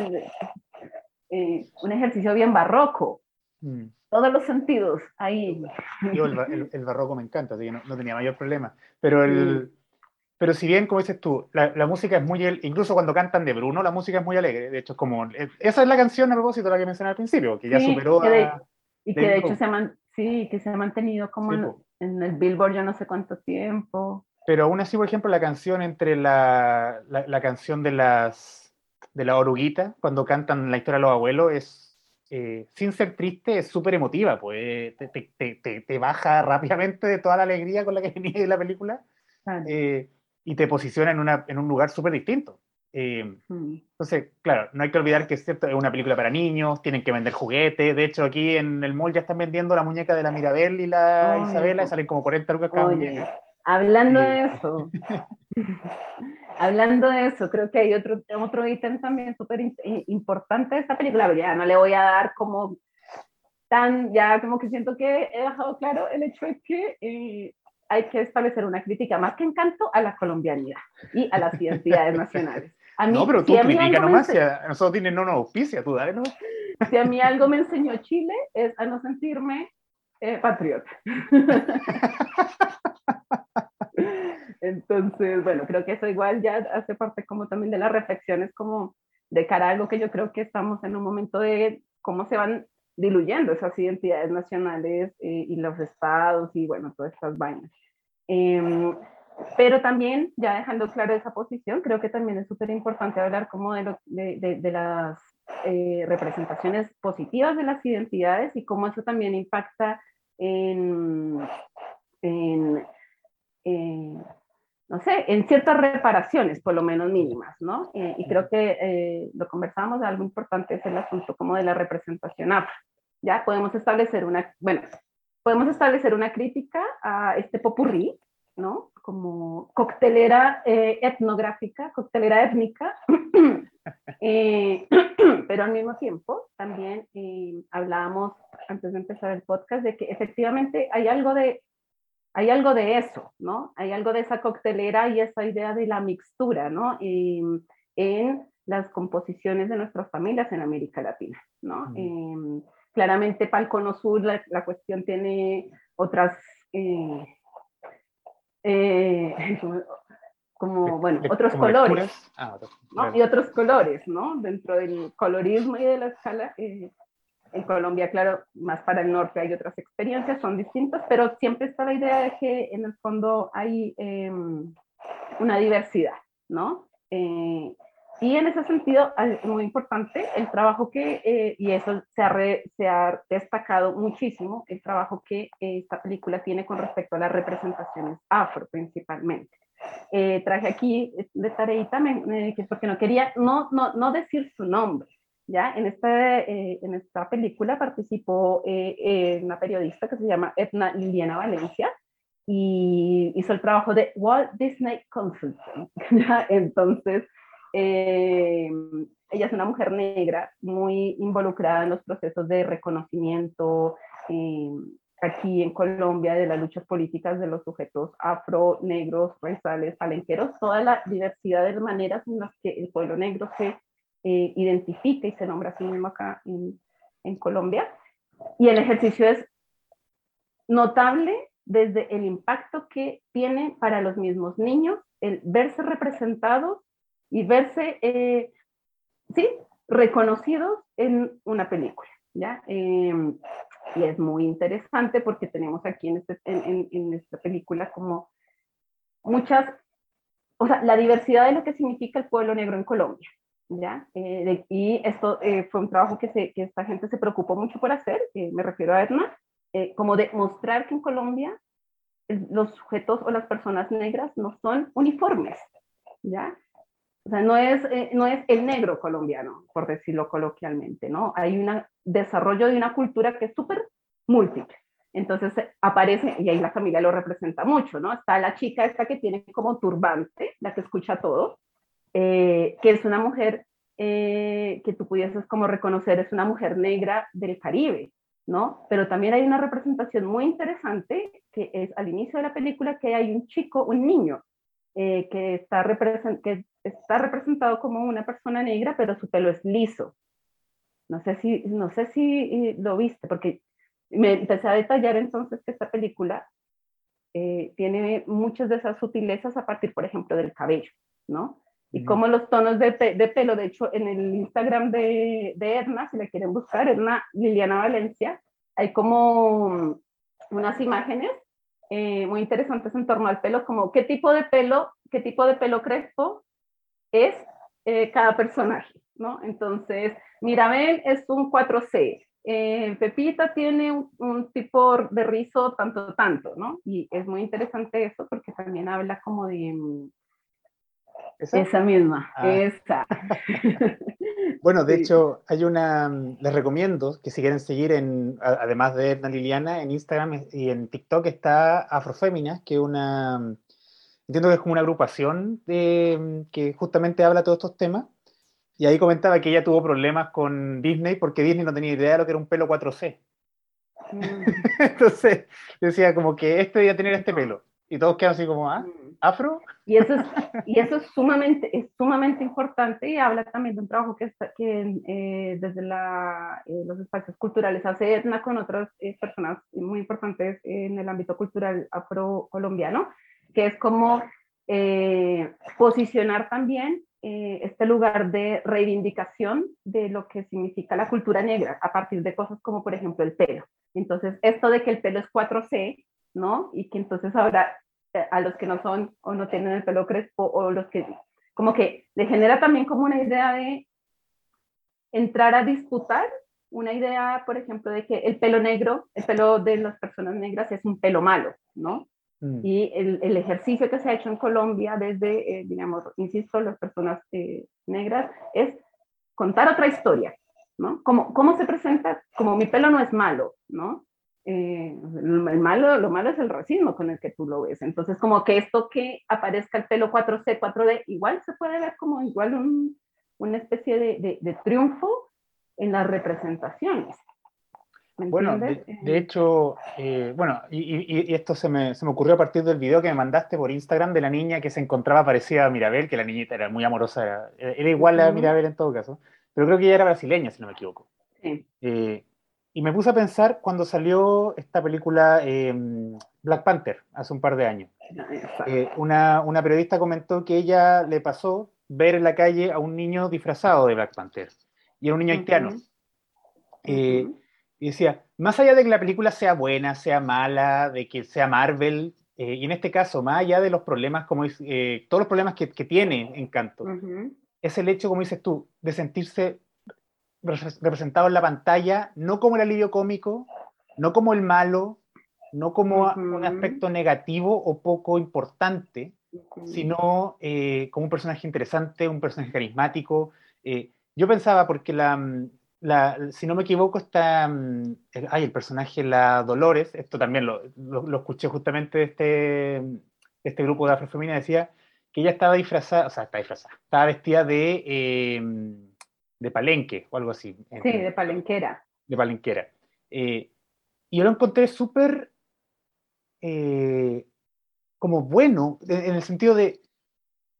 eh, un ejercicio bien barroco, mm. todos los sentidos ahí. Yo el, el, barroco me encanta, así que no, no tenía mayor problema, pero el... Pero si bien, como dices tú, la, la, música es muy, incluso cuando cantan de Bruno, la música es muy alegre. De hecho, es como, esa es la canción a propósito de la que mencioné al principio, que ya superó a... Y que de hecho se ha, sí, que se ha mantenido como en, el Billboard ya no sé cuánto tiempo. Pero aún así, por ejemplo, la canción entre la, la, la canción de las de la oruguita, cuando cantan la historia de los abuelos, es, eh, sin ser triste, es súper emotiva, pues te, te, te, te, baja rápidamente de toda la alegría con la que venía de la película. Eh, y te posiciona en, una, en un lugar súper distinto. Eh, hmm. Entonces, claro, no hay que olvidar que es, cierto, es una película para niños, tienen que vender juguetes. De hecho, aquí en el mall ya están vendiendo la muñeca de la Mirabel y la Isabela, y salen como 40 lucas cada muñeca. Hablando de eso, hablando de eso, creo que hay otro, otro ítem también súper importante de esta película. Ya no le voy a dar como tan, ya como que siento que he dejado claro el hecho de que eh, hay que establecer una crítica más que encanto a la colombianidad y a las identidades nacionales. A mí, no, pero tú si critica nomás, si a nosotros tienen no nos auspicia, tú dale, ¿no? si a mí algo me enseñó Chile es a no sentirme eh, patriota. Entonces, bueno, creo que eso igual ya hace parte como también de las reflexiones como de cara a algo que yo creo que estamos en un momento de cómo se van diluyendo esas identidades nacionales eh, y los estados y bueno, todas estas vainas. Em, pero también, ya dejando claro esa posición, creo que también es súper importante hablar como de, lo- de, de- de las eh, representaciones positivas de las identidades y cómo eso también impacta en, en, en, no sé, en ciertas reparaciones, por lo menos mínimas, ¿no? Eh, y creo que eh, lo conversamos, algo importante es el asunto como de la representación afro. Ya podemos establecer una, bueno, podemos establecer una crítica a este popurrí, ¿no? Como coctelera eh, etnográfica, coctelera étnica, eh, pero al mismo tiempo también eh, hablábamos antes de empezar el podcast de que efectivamente hay algo de hay algo de eso, ¿no? Hay algo de esa coctelera y esa idea de la mixtura, ¿no? En las composiciones de nuestras familias en América Latina, ¿no? Mm. Claramente para el cono sur la, la cuestión tiene otras, eh, eh, como, bueno, otros Como colores. Ah, ¿no? Y otros colores, ¿no? Dentro del colorismo y de la escala, eh, en Colombia, claro, más para el norte hay otras experiencias, son distintas, pero siempre está la idea de que en el fondo hay eh, una diversidad, ¿no? Eh, y en ese sentido, es muy importante el trabajo que, eh, y eso se ha, re- se ha destacado muchísimo, el trabajo que eh, esta película tiene con respecto a las representaciones afro principalmente. Eh, traje aquí de tareita, me, me- que es porque no quería no, no, no decir su nombre. ¿ya? En, este, eh, en esta película participó eh, eh, una periodista que se llama Edna Liliana Valencia y hizo el trabajo de Walt Disney Consultant. ¿ya? Entonces, eh, ella es una mujer negra muy involucrada en los procesos de reconocimiento eh, aquí en Colombia de las luchas políticas de los sujetos afro, negros, raizales, palenqueros, toda la diversidad de maneras en las que el pueblo negro se eh, identifica y se nombra a sí mismo acá en, en Colombia. Y el ejercicio es notable desde el impacto que tiene para los mismos niños el verse representados y verse, eh, sí, reconocidos en una película, ¿ya? Eh, y es muy interesante porque tenemos aquí en, este, en, en, en, esta película como muchas, o sea, la diversidad de lo que significa el pueblo negro en Colombia, ¿ya? Eh, de, y esto eh, fue un trabajo que, se, que esta gente se preocupó mucho por hacer, eh, me refiero a Edna, como de mostrar que en Colombia los sujetos o las personas negras no son uniformes, ¿ya? O sea, no es, eh, no es el negro colombiano, por decirlo coloquialmente, ¿no? Hay un desarrollo de una cultura que es súper múltiple. Entonces eh, aparece, y ahí la familia lo representa mucho, ¿no? Está la chica esta que tiene como turbante, la que escucha todo, eh, que es una mujer eh, que tú pudieses como reconocer, es una mujer negra del Caribe, ¿no? Pero también hay una representación muy interesante, que es al inicio de la película, que hay un chico, un niño, eh, que, está que está representado como una persona negra, pero su pelo es liso. No sé si, no sé si lo viste, porque me empecé a detallar entonces que esta película eh, tiene muchas de esas sutilezas a partir, por ejemplo, del cabello, ¿no? Y como los tonos de, pe de, pelo, de hecho, en el Instagram de, de Edna, si la quieren buscar, Edna Liliana Valencia, hay como unas imágenes eh, muy interesantes en torno al pelo, como qué tipo de pelo, qué tipo de pelo crespo es eh, cada personaje, ¿no? Entonces, Mirabel es un 4C, eh, Pepita tiene un, un, tipo de rizo tanto, tanto, ¿no? Y es muy interesante eso porque también habla como de... ¿Esa? esa misma, ah. esa. bueno, de sí. hecho, hay una, les recomiendo que si quieren seguir, en, además de Edna Liliana, en Instagram y en TikTok está Afroféminas, que es una, entiendo que es como una agrupación de, que justamente habla de todos estos temas. Y ahí comentaba que ella tuvo problemas con Disney porque Disney no tenía idea de lo que era un pelo 4C. Mm. Entonces decía como que este debía tener este pelo. Y todos quedan así como, ¿ah? Mm. ¿Afro? Y eso es, y eso es, sumamente, es sumamente importante y habla también de un trabajo que, está, que eh, desde la, eh, los espacios culturales hace Etna con otras eh, personas muy importantes en el ámbito cultural afro-colombiano, que es como eh, posicionar también eh, este lugar de reivindicación de lo que significa la cultura negra a partir de cosas como por ejemplo el pelo. Entonces, esto de que el pelo es 4C, ¿no? Y que entonces ahora eh, a los que no son o no tienen el pelo crespo o los que como que le genera también como una idea de entrar a disputar una idea, por ejemplo, de que el pelo negro, el pelo de las personas negras es un pelo malo, ¿no? Mm. Y el, el, ejercicio que se ha hecho en Colombia desde, eh, digamos, insisto, las personas eh, negras, es contar otra historia, ¿no? ¿Cómo, ¿Cómo se presenta? Como mi pelo no es malo, ¿no? Eh, el malo, lo malo es el racismo con el que tú lo ves. Entonces, como que esto que aparezca el pelo 4C, 4D, igual se puede ver como igual un, una especie de, de, de triunfo en las representaciones. Bueno, de, de, hecho, eh, bueno, y, y, esto se me, se me, ocurrió a partir del video que me mandaste por Instagram de la niña que se encontraba parecida a Mirabel, que la niñita era muy amorosa, era, era igual a Mirabel en todo caso, pero creo que ella era brasileña, si no me equivoco. Sí. Eh, y me puse a pensar cuando salió esta película eh, Black Panther, hace un par de años. Eh, una, una periodista comentó que ella le pasó ver en la calle a un niño disfrazado de Black Panther, y era un niño uh -huh. haitiano. Eh, uh -huh. Y decía, más allá de que la película sea buena, sea mala, de que sea Marvel, eh, y en este caso, más allá de los problemas, como eh, todos los problemas que, que tiene Encanto, uh -huh. es el hecho, como dices tú, de sentirse representado en la pantalla, no como el alivio cómico, no como el malo, no como uh -huh. un aspecto negativo o poco importante, sino eh, como un personaje interesante, un personaje carismático. Eh, yo pensaba, porque la, la, si no me equivoco, está, el, ay, el personaje, la Dolores, esto también lo, lo, lo escuché justamente de este, este grupo de afrofemina, decía que ella estaba disfrazada, o sea, está disfrazada, estaba vestida de, eh, de palenque o algo así. Sí, de palenquera. De palenquera. Eh, y yo lo encontré súper eh, como bueno, en el sentido de,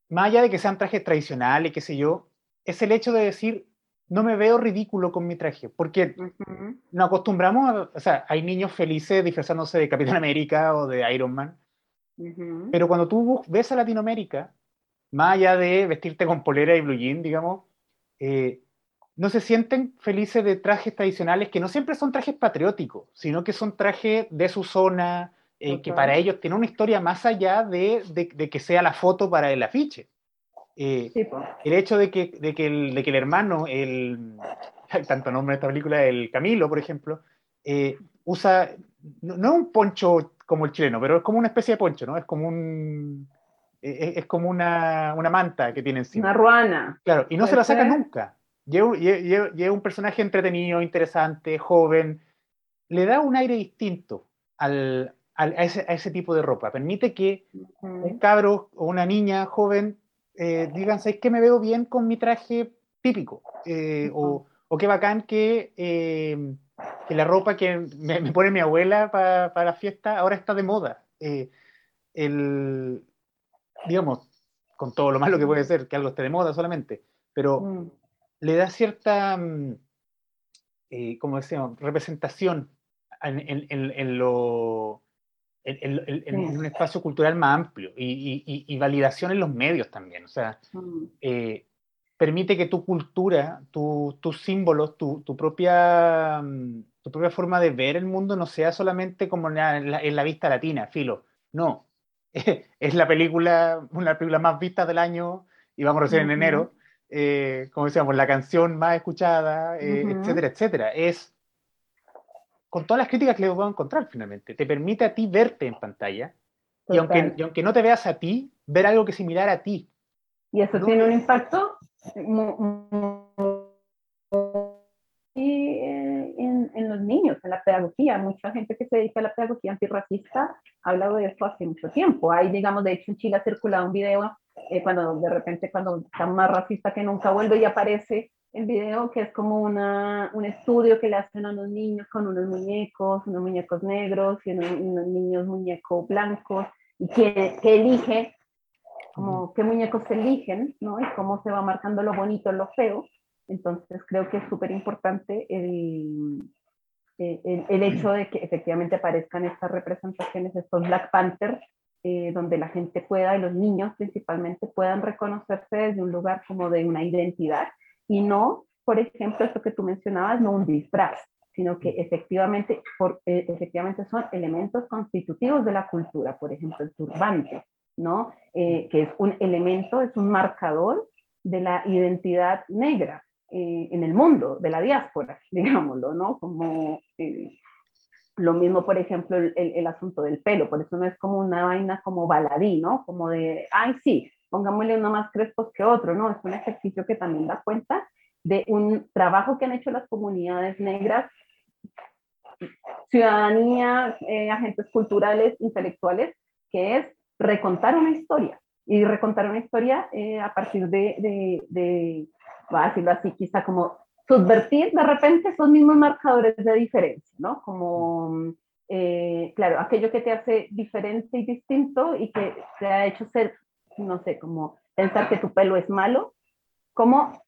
más allá de que sean trajes tradicionales, qué sé yo, es el hecho de decir, no me veo ridículo con mi traje, porque uh -huh. nos acostumbramos a, o sea, hay niños felices disfrazándose de Capitán América o de Iron Man, uh -huh. pero cuando tú ves a Latinoamérica, más allá de vestirte con polera y blue jean, digamos, eh, no se sienten felices de trajes tradicionales que no siempre son trajes patrióticos, sino que son trajes de su zona, eh, okay. que para ellos tiene una historia más allá de, de, de, que sea la foto para el afiche. Eh, sí, pues. El hecho de que, de que, el, de que el hermano, el, tanto nombre de esta película, el Camilo, por ejemplo, eh, usa, no, no, un poncho como el chileno, pero es como una especie de poncho, ¿no? Es como un... Es, es como una, una, manta que tiene encima. Una ruana. Claro, y no se la saca nunca. Lleva un personaje entretenido, interesante, joven. Le da un aire distinto al, al, a, ese, a, ese, tipo de ropa. Permite que uh -huh. un cabro o una niña joven eh, digan, ¿sabes que me veo bien con mi traje típico? Eh, o, o, qué bacán que, eh, que la ropa que me, me pone mi abuela para pa la fiesta ahora está de moda. Eh, el, digamos, con todo lo malo que puede ser que algo esté de moda solamente, pero -huh. le da cierta, eh, como decíamos, representación en, en, en, en lo en, en, en, un espacio cultural más amplio y, y, y, validación en los medios también. O sea, mm. eh, permite que tu cultura, tu, tus símbolos, tu, tu, propia, mm, tu propia forma de ver el mundo no sea solamente como en la, en la vista latina, filo. No, es la película, una película más vista del año y vamos recién uh -huh. en enero. Eh, como decíamos, la canción más escuchada, eh, uh -huh. etcétera, etcétera. Es con todas las críticas que le puedo encontrar finalmente. Te permite a ti verte en pantalla y aunque, y aunque, no te veas a ti, ver algo que es similar a ti. Y eso ¿no? tiene un impacto en, en, los niños, en la pedagogía. Mucha gente que se dedica a la pedagogía antirracista ha hablado de esto hace mucho tiempo. Hay, digamos, de hecho en Chile ha circulado un video eh, cuando de repente cuando está más racista que nunca vuelve y aparece el video que es como una, un estudio que le hacen a los niños con unos muñecos, unos muñecos negros y unos, unos niños muñecos blancos y que, que elige, como qué muñecos se eligen, ¿no? Y cómo se va marcando lo bonito lo feo. Entonces creo que es súper importante el, el, el, hecho de que efectivamente aparezcan estas representaciones, estos Black Panthers, eh, donde la gente pueda, y los niños principalmente, puedan reconocerse desde un lugar como de una identidad y no, por ejemplo, esto que tú mencionabas, no un disfraz, sino que efectivamente, por, eh, efectivamente son elementos constitutivos de la cultura, por ejemplo, el turbante, ¿no? Eh, que es un elemento, es un marcador de la identidad negra eh, en el mundo, de la diáspora, digámoslo, ¿no? Como lo mismo, por ejemplo, el, el, asunto del pelo, por eso no es como una vaina como baladí, ¿no? Como de, ay, sí, pongámosle uno más crespos que otro, ¿no? Es un ejercicio que también da cuenta de un trabajo que han hecho las comunidades negras, ciudadanía, eh, agentes culturales, intelectuales, que es recontar una historia. Y recontar una historia eh, a partir de, de, voy a decirlo así, quizá como subvertir de repente esos mismos marcadores de diferencia, ¿no? Como, eh, claro, aquello que te hace diferente y distinto y que te ha hecho ser, no sé, como pensar que tu pelo es malo, como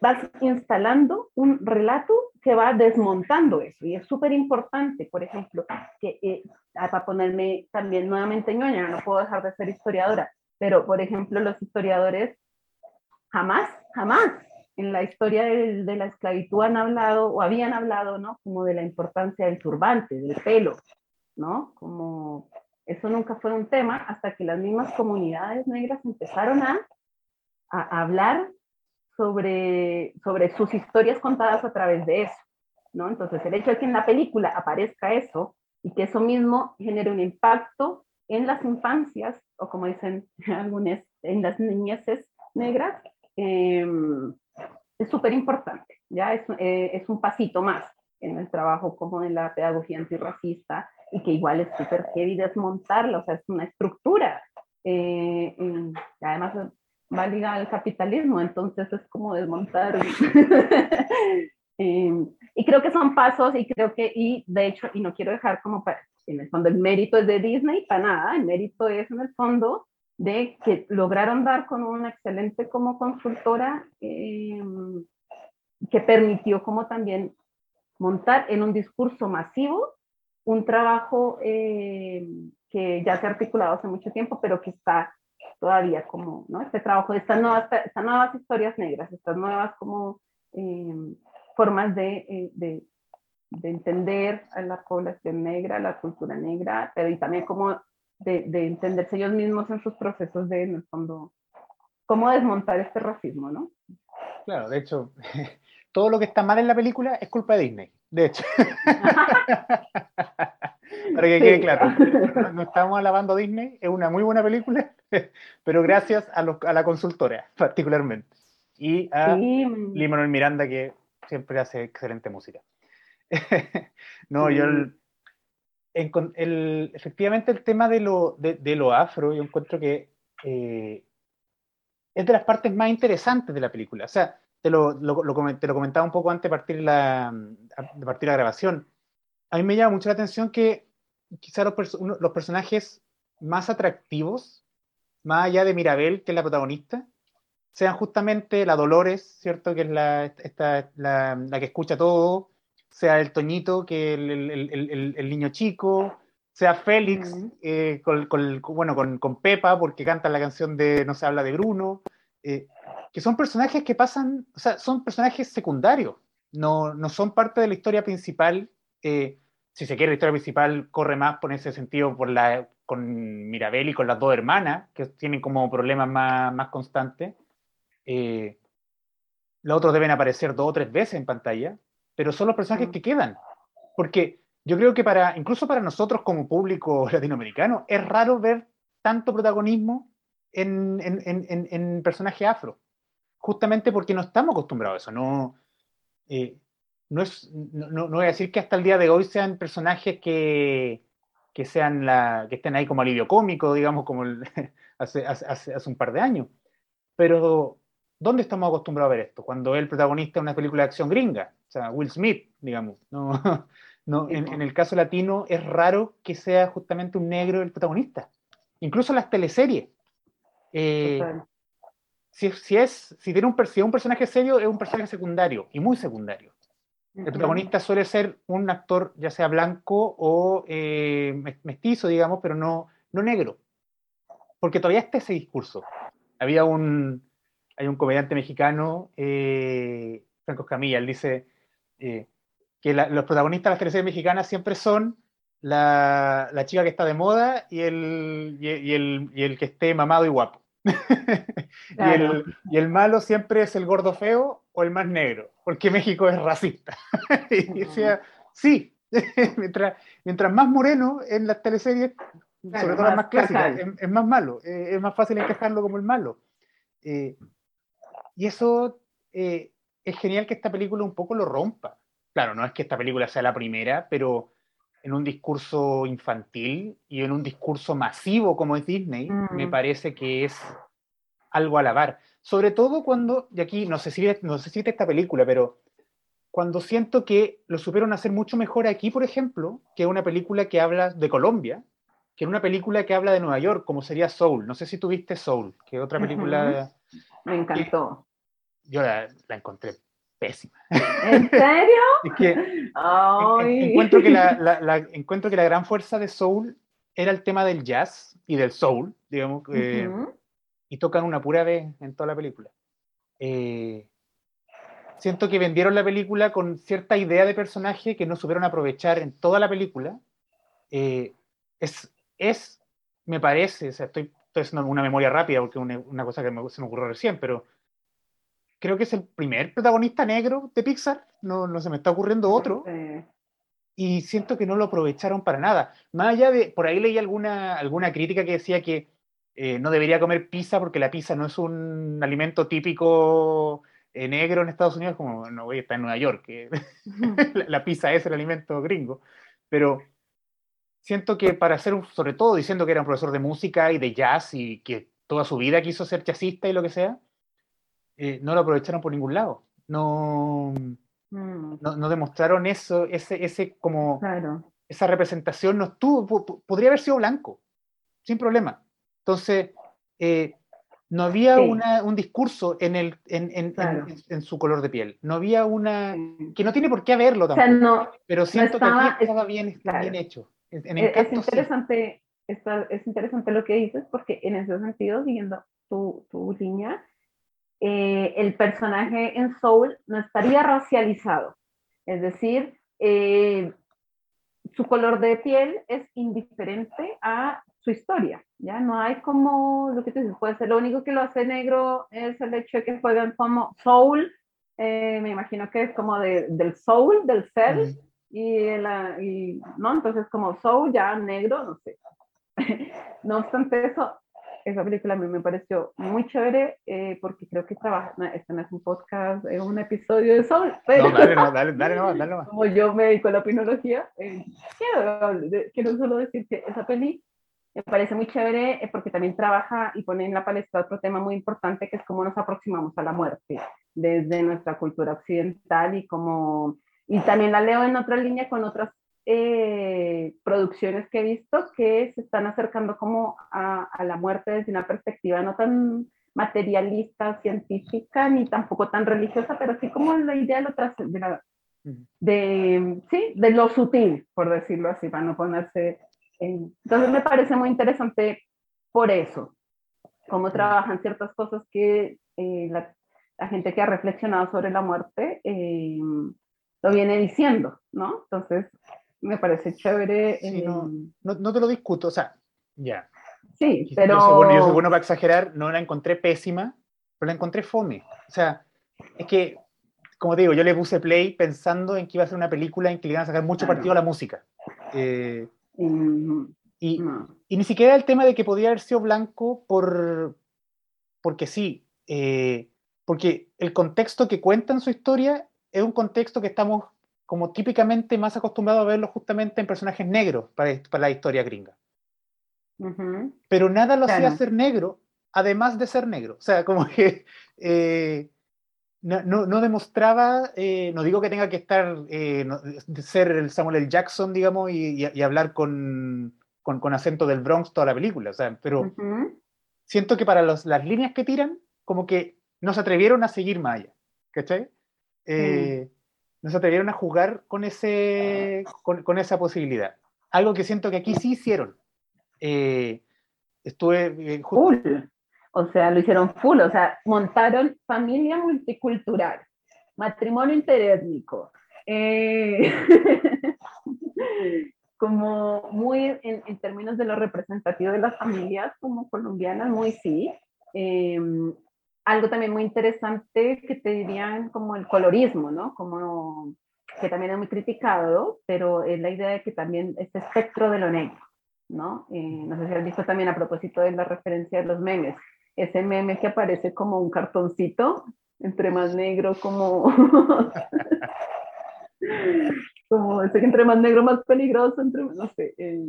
vas instalando un relato que va desmontando eso. Y es súper importante, por ejemplo, que eh, ah, para ponerme también nuevamente ñoña, no puedo dejar de ser historiadora, pero por ejemplo los historiadores jamás, jamás en la historia de, de, la esclavitud han hablado o habían hablado, ¿no? Como de la importancia del turbante, del pelo, ¿no? Como eso nunca fue un tema hasta que las mismas comunidades negras empezaron a, a hablar sobre, sobre sus historias contadas a través de eso, ¿no? Entonces, el hecho de que en la película aparezca eso y que eso mismo genere un impacto en las infancias, o como dicen algunas, en las niñeces negras, eh, es súper importante, ¿ya? Es, eh, es, un pasito más en el trabajo como en la pedagogía antirracista y que igual es súper heavy desmontarla, o sea, es una estructura. Eh, además va ligada al capitalismo, entonces es como desmontar. eh, y creo que son pasos y creo que, y de hecho, y no quiero dejar como para, en el fondo el mérito es de Disney, para nada, el mérito es en el fondo de que lograron dar con una excelente como consultora eh, que permitió como también montar en un discurso masivo un trabajo eh, que ya se ha articulado hace mucho tiempo, pero que está todavía como, ¿no? Este trabajo de estas nuevas, estas nuevas historias negras, estas nuevas como eh, formas de, de, de, entender a la población negra, la cultura negra, pero y también como de, de, entenderse ellos mismos en sus procesos de, en el fondo, cómo desmontar este racismo, ¿no? Claro, de hecho, todo lo que está mal en la película es culpa de Disney, de hecho. Para que quede claro, no estamos alabando a Disney, es una muy buena película, pero gracias a, los, a la consultora, particularmente. Y a sí. Miranda, que siempre hace excelente música. no, sí. yo el, el, efectivamente el tema de lo, de, de lo afro, yo encuentro que eh, es de las partes más interesantes de la película. O sea, te lo, lo, lo, te lo comentaba un poco antes de partir la, de partir la grabación. A mí me llama mucho la atención que quizá los, los personajes más atractivos, más allá de Mirabel, que es la protagonista, sean justamente la Dolores, ¿cierto? Que es la, esta, la, la que escucha todo, sea el Toñito, que el, el, el, el niño chico, sea Félix, mm. eh, con, con, bueno, con, con, Pepa, porque canta la canción de No se habla de Bruno, eh, que son personajes que pasan, o sea, son personajes secundarios, no, no son parte de la historia principal. Eh, si se quiere, la historia principal corre más por ese sentido por la, con Mirabel y con las dos hermanas, que tienen como problemas más, más constantes. Eh, los otros deben aparecer dos o tres veces en pantalla, pero son los personajes que quedan. Porque yo creo que para, incluso para nosotros como público latinoamericano, es raro ver tanto protagonismo en, en, personaje afro. Justamente porque no estamos acostumbrados a eso. No, eh, no, es, no, no, voy a decir que hasta el día de hoy sean personajes que, que, sean la, que estén ahí como alivio cómico, digamos, como el, hace, hace, hace, un par de años. Pero, ¿dónde estamos acostumbrados a ver esto? Cuando el protagonista de una película de acción gringa, o sea, Will Smith, digamos. No, no, en, en, el caso latino es raro que sea justamente un negro el protagonista. incluso las teleseries. Eh, si, si es, si tiene un, si es un personaje serio, es un personaje secundario y muy secundario. El protagonista suele ser un actor, ya sea blanco o eh, mes- mestizo, digamos, pero no, no negro. Porque todavía está ese discurso. Había un, hay un comediante mexicano, eh, Franco Escamilla, él dice eh, que la- los protagonistas de las teleseries mexicanas siempre son la, la chica que está de moda y el, y, y el, y el que esté mamado y guapo. y, el, y el malo siempre es el gordo feo o el más negro, porque México es racista. y decía, sí, mientras, mientras más moreno en las teleseries, Claro, sobre todo las más clásicas, es más malo, eh, es más fácil encajarlo como el malo. Eh, y eso eh, es genial que esta película un poco lo rompa. Claro, no es que esta película sea la primera, pero en un discurso infantil y en un discurso masivo como es Disney, Mm. me parece que es algo a alabar. Sobre todo cuando, y aquí no sé si no sé si viste esta película, pero cuando siento que lo supieron hacer mucho mejor aquí, por ejemplo, que una película que habla de Colombia, que en una película que habla de Nueva York, como sería Soul. No sé si tuviste Soul, que otra película, Me encantó. yo la, la encontré pésima. ¿En serio? Es que en- Ay. en- encuentro, que la, la- la- encuentro que la gran fuerza de Soul era el tema del jazz y del soul, digamos, eh, y tocan una pura vez en toda la película. Eh, siento que vendieron la película con cierta idea de personaje que no supieron aprovechar en toda la película. Eh, es, es, me parece, o sea, estoy, estoy haciendo una memoria rápida porque es una, una cosa que me- se me ocurrió recién, pero creo que es el primer protagonista negro de Pixar, no, no se me está ocurriendo otro Sí. y siento que no lo aprovecharon para nada. Más allá de, por ahí leí alguna, alguna crítica que decía que eh, no debería comer pizza porque la pizza no es un alimento típico eh, negro en Estados Unidos, como no voy a estar en Nueva York, que la, la pizza es el alimento gringo, pero siento que para un, sobre todo diciendo que era un profesor de música y de jazz y que toda su vida quiso ser jazzista y lo que sea, eh, no lo aprovecharon por ningún lado. No, Mm, no, no demostraron eso, ese, ese como Claro. esa representación no estuvo, po- po- podría haber sido blanco, sin problema. Entonces, eh, no había Sí. una- un discurso en, el, en, en- en- Claro. en- en su color de piel, no había una, Sí. que no tiene por qué haberlo O sea, tampoco, no, pero siento que estaba- aquí estaba bien, claro. bien hecho. En, es, sí. interesante, está- es interesante lo que dices, porque en ese sentido, siguiendo tu, tu línea, eh, el personaje en Soul no estaría racializado. Es decir, eh, su color de piel es indiferente a su historia. Ya no hay como lo que tú dices, puede ser lo único que lo hace negro es el hecho de que juegan como Soul. eh, me imagino que es como de- del soul, del ser, Mm. y, la, y no, entonces como Soul ya negro, no sé. no obstante eso, esa película a mí me pareció muy chévere eh, porque creo que trabaja, no, este no es un podcast, es un episodio de Soul, pero No, dale, no, dale, dale, no, dale nomás. como yo me dedico a la opinología, eh, quiero, quiero solo decir que esa peli me parece muy chévere eh, porque también trabaja y pone en la palestra otro tema muy importante que es cómo nos aproximamos a la muerte desde nuestra cultura occidental y como y también la leo en otra línea con otras eh, producciones que he visto que se están acercando como a, a la muerte desde una perspectiva no tan materialista, científica, ni tampoco tan religiosa, pero sí como la idea de lo tras- de la, de, sí, de lo sutil, por decirlo así, para no ponerse en... Entonces me parece muy interesante por eso, cómo trabajan ciertas cosas que eh, la, la gente que ha reflexionado sobre la muerte eh, lo viene diciendo, ¿no? Entonces me parece chévere. Sí, eh, no. No, no te lo discuto, o sea, ya. sí, Yo pero... soy, bueno, yo soy bueno para exagerar, no la encontré pésima, pero la encontré fome. O sea, es que, como te digo, yo le puse play pensando en que iba a ser una película en que le iban a sacar mucho partido a la música. Eh, mm, y, no. y ni siquiera el tema de que podía haber sido blanco por, porque sí, eh, porque el contexto que cuenta en su historia es un contexto que estamos como típicamente más acostumbrados a verlo justamente en personajes negros para, para la historia gringa. Ujú. pero nada lo hacía Claro. ser negro, además de ser negro. O sea, como que eh, no, no- no demostraba, eh, no digo que tenga que estar, eh, no- ser el Samuel L. Jackson, digamos, y, y- y hablar con, con, con, acento del Bronx toda la película, o sea, pero Uh -huh. siento que para los, las líneas que tiran, como que no se atrevieron a seguir más allá, ¿cachai? Eh, mm. No se atrevieron a jugar con, ese, con, con, esa posibilidad. Algo que siento que aquí sí hicieron. Eh, estuve... Eh, full. O sea, lo hicieron full. O sea, montaron familia multicultural, matrimonio interétnico. Eh, como muy en, en, términos de lo representativo de las familias como colombianas, muy sí. Eh, algo también muy interesante que te dirían como el colorismo, ¿no? Como que también es muy criticado, pero es la idea de que también este espectro de lo negro, ¿no? Eh, no sé si has visto también a propósito de la referencia de los memes, ese meme que aparece como un cartoncito, entre más negro como... como ese que entre más negro más peligroso, entre no sé. Eh,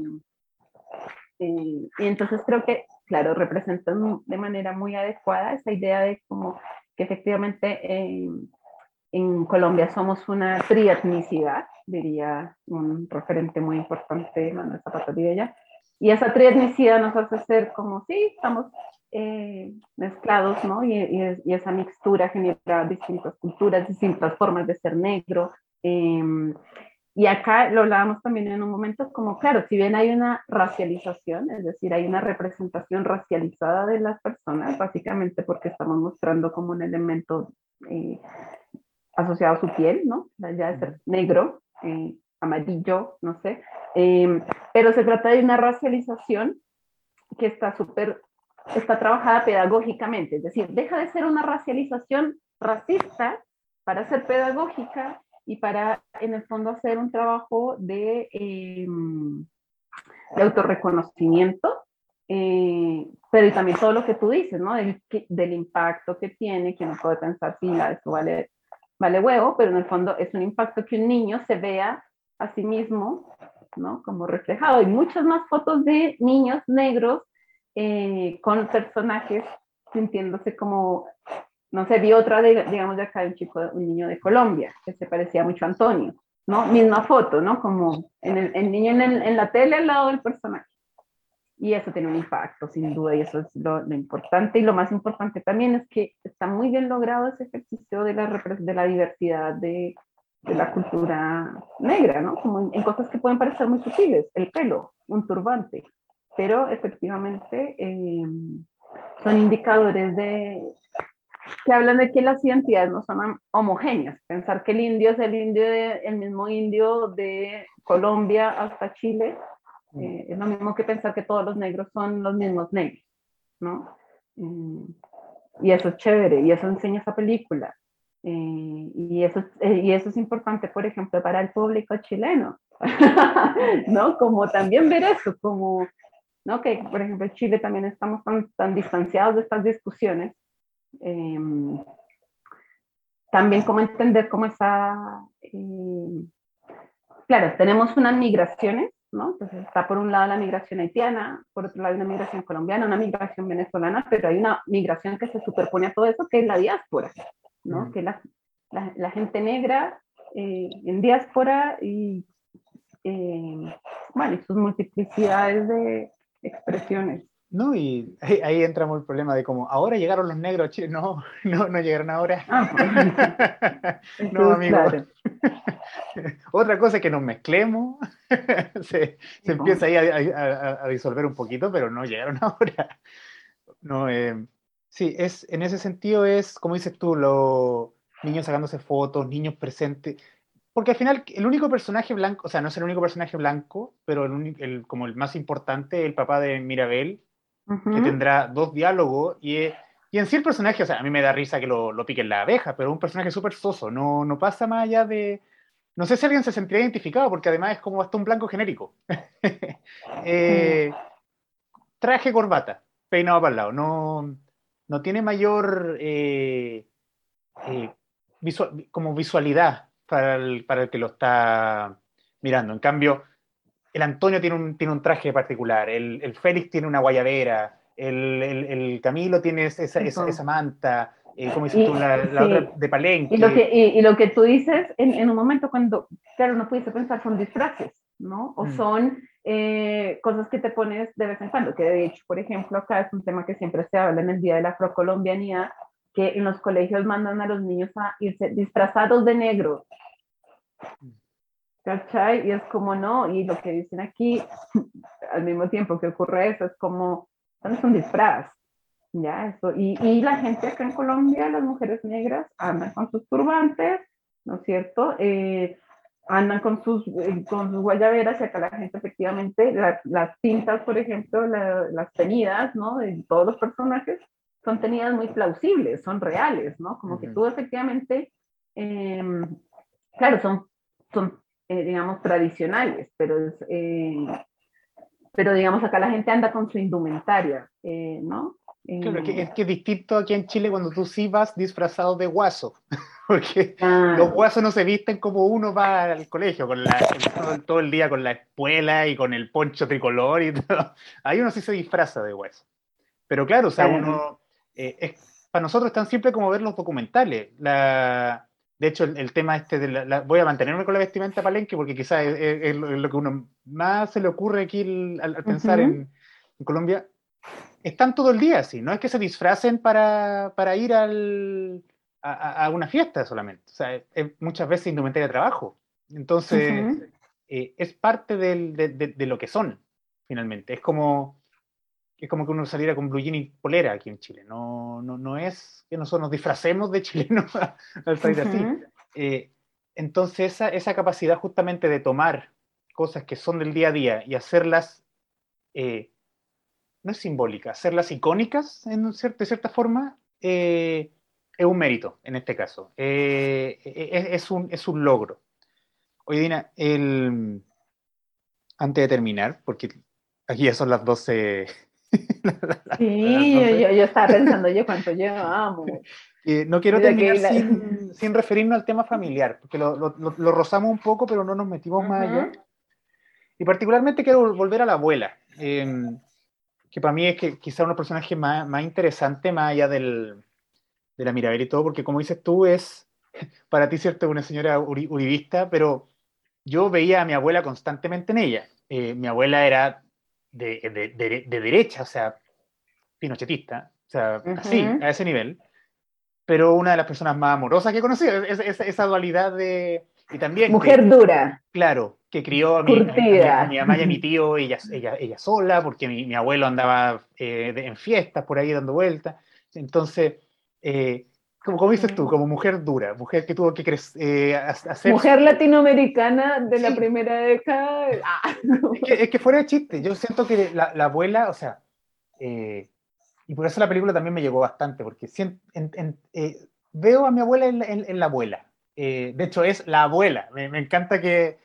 eh, y entonces creo que claro, representan de manera muy adecuada esa idea de como que efectivamente eh, en Colombia somos una trietnicidad, diría un referente muy importante, Manuel Zapata Videla, y esa trietnicidad nos hace ser como, sí, estamos eh, mezclados, ¿no? Y, y, y, esa mixtura genera distintas culturas, distintas formas de ser negro. Eh, y acá lo hablábamos también en un momento, como claro, si bien hay una racialización, es decir, hay una representación racializada de las personas, básicamente porque estamos mostrando como un elemento eh, asociado a su piel, ¿no? Ya de ser negro, eh, amarillo, no sé. Eh, pero se trata de una racialización que está súper, está trabajada pedagógicamente, es decir, deja de ser una racialización racista para ser pedagógica y para, en el fondo, hacer un trabajo de, eh, de autorreconocimiento, eh, pero y también todo lo que tú dices, ¿no? Del, del impacto que tiene, que uno puede pensar, sí, eso vale, vale huevo, pero en el fondo es un impacto que un niño se vea a sí mismo, ¿no? Como reflejado. Hay muchas más fotos de niños negros eh, con personajes sintiéndose como no sé, vi otra, de, digamos, de acá de un chico, un niño de Colombia, que se parecía mucho a Antonio, ¿no? Misma foto, ¿no? Como en el, niño en, la tele al lado del personaje. Y eso tiene un impacto, sin duda, y eso es lo, importante. Y lo más importante también es que está muy bien logrado ese ejercicio de la, de la diversidad de, de la cultura negra, ¿no? Como en, en, cosas que pueden parecer muy sutiles, el pelo, un turbante, pero efectivamente eh, son indicadores de, que hablan de que las identidades no son homogéneas. Pensar que el indio es el indio de, el mismo indio de Colombia hasta Chile eh, es lo mismo que pensar que todos los negros son los mismos negros, ¿no? Eh, y eso es chévere, y eso enseña esa película. Eh, y, eso, y eso es importante, por ejemplo, para el público chileno, ¿no? Como también ver eso, como, ¿no? Que, por ejemplo, en Chile también estamos tan, tan distanciados de estas discusiones, eh, también cómo entender cómo esa... Eh, claro, tenemos unas migraciones, ¿no? Entonces está por un lado la migración haitiana, por otro lado una migración colombiana, una migración venezolana, pero hay una migración que se superpone a todo eso, que es la diáspora, ¿no? Que la, la, la, gente negra eh, en diáspora y, bueno, y sus multiplicidades de expresiones. No, y ahí, ahí, entramos el problema de cómo ahora llegaron los negros a Chile. No, no, no llegaron ahora. Ah, no, amigo. Otra cosa es que nos mezclemos. se, se empieza ahí a, a, a, disolver un poquito, pero no llegaron ahora. No, eh, sí, es, en ese sentido es, como dices tú, los niños sacándose fotos, niños presentes. Porque al final, el único personaje blanco, o sea, no es el único personaje blanco, pero el, el como el más importante, el papá de Mirabel, Uh -huh. que tendrá dos diálogos y, y, en sí el personaje, o sea, a mí me da risa que lo, lo piquen la abeja, pero es un personaje súper soso, no, no pasa más allá de... No sé si alguien se sentiría identificado, porque además es como hasta un blanco genérico. eh, traje, corbata, peinado para el lado, no, no tiene mayor eh, eh, visual, como visualidad para el, para el que lo está mirando. En cambio, el Antonio tiene un, tiene un traje particular, el, el Félix tiene una guayabera, el, el, el Camilo tiene esa, esa, esa manta, eh, como dices y, tú, la, la sí. otra de Palenque. Y lo que, y, y lo que tú dices en, en, un momento cuando, claro, no pudiste pensar, son disfraces, ¿no? O Mm. son eh, cosas que te pones de vez en cuando, que de hecho, por ejemplo, acá es un tema que siempre se habla en el Día de la Afrocolombianidad, que en los colegios mandan a los niños a irse disfrazados de negro. ¿Cachai? Y es como no, y lo que dicen aquí, al mismo tiempo que ocurre eso, es como, no es un disfraz, ya, eso. Y, y la gente acá en Colombia, las mujeres negras, andan con sus turbantes, ¿no es cierto? Eh, andan con sus, eh, con sus guayaberas y acá la gente efectivamente, la- las tintas, por ejemplo, la- las tenidas, ¿no? De todos los personajes, son tenidas muy plausibles, son reales, ¿no? Como que Ujú. tú efectivamente, em, claro, son, son eh, digamos, tradicionales, pero eh, pero digamos, acá la gente anda con su indumentaria, eh, ¿no? Claro, Eh, que es que es distinto aquí en Chile cuando tú sí vas disfrazado de guaso, porque ah, los guasos no se visten como uno va al colegio, con la, todo, todo el día con la espuela y con el poncho tricolor y todo. Ahí uno sí se disfraza de guaso. Pero claro, o sea, Claro. uno, eh, es, para nosotros es tan simple como ver los documentales. La, de hecho, el, el tema este de la, la- voy a mantenerme con la vestimenta palenque porque quizás es, es- es lo, que uno más se le ocurre aquí el- al, al pensar Ujú. en, en Colombia. Están todo el día así, no es que se disfracen para, para ir al, a, a- una fiesta solamente. O sea, es, muchas veces indumentaria de trabajo. Entonces, Ujú. eh, es parte del- de, de- de lo que son, finalmente. Es como, es como que uno saliera con blue jean y polera aquí en Chile. No, no, no es que nosotros nos disfracemos de chilenos al salir así. Eh, entonces, esa, esa capacidad justamente de tomar cosas que son del día a día y hacerlas, eh, no es simbólica, hacerlas icónicas en cier- de cierta forma, eh, es un mérito en este caso. Es, es un, es un logro. Oye, Dina, el, antes de terminar, porque aquí ya son las 12. Sí, yo, yo, yo estaba pensando yo cuánto llevamos. Eh, no quiero Mira terminar la- sin, sin referirnos al tema familiar, porque lo, lo- lo- lo rozamos un poco, pero no nos metimos más Ujú. allá. Y particularmente quiero vol- volver a la abuela, eh, que para mí es que quizá uno de los personajes más, más interesantes, más allá del, de la Mirabel y todo, porque como dices tú, es para ti, cierto, una señora uri- uribista, pero yo veía a mi abuela constantemente en ella. Eh, mi abuela era de, de- de- de derecha, o sea, pinochetista, o sea, Ujú. así, a ese nivel, pero una de las personas más amorosas que he conocido, es- es- esa dualidad de... Y también que- Mujer dura. Claro, que crió a mi, a a mi mamá y a mi tío, ella, ella, ella sola, porque mi, mi abuelo andaba eh, en fiestas por ahí dando vueltas. Entonces, eh, como, como dices tú, como mujer dura, mujer que tuvo que crecer, eh, ha- hacer... Mujer latinoamericana de la primera década. Ah, Es que, es que fuera de chiste, yo siento que la, la abuela, o sea, eh, y por eso la película también me llegó bastante, porque sien- en- en- eh, veo a mi abuela en, la- en- en la abuela. Eh, de hecho, es la abuela. Me, me encanta que,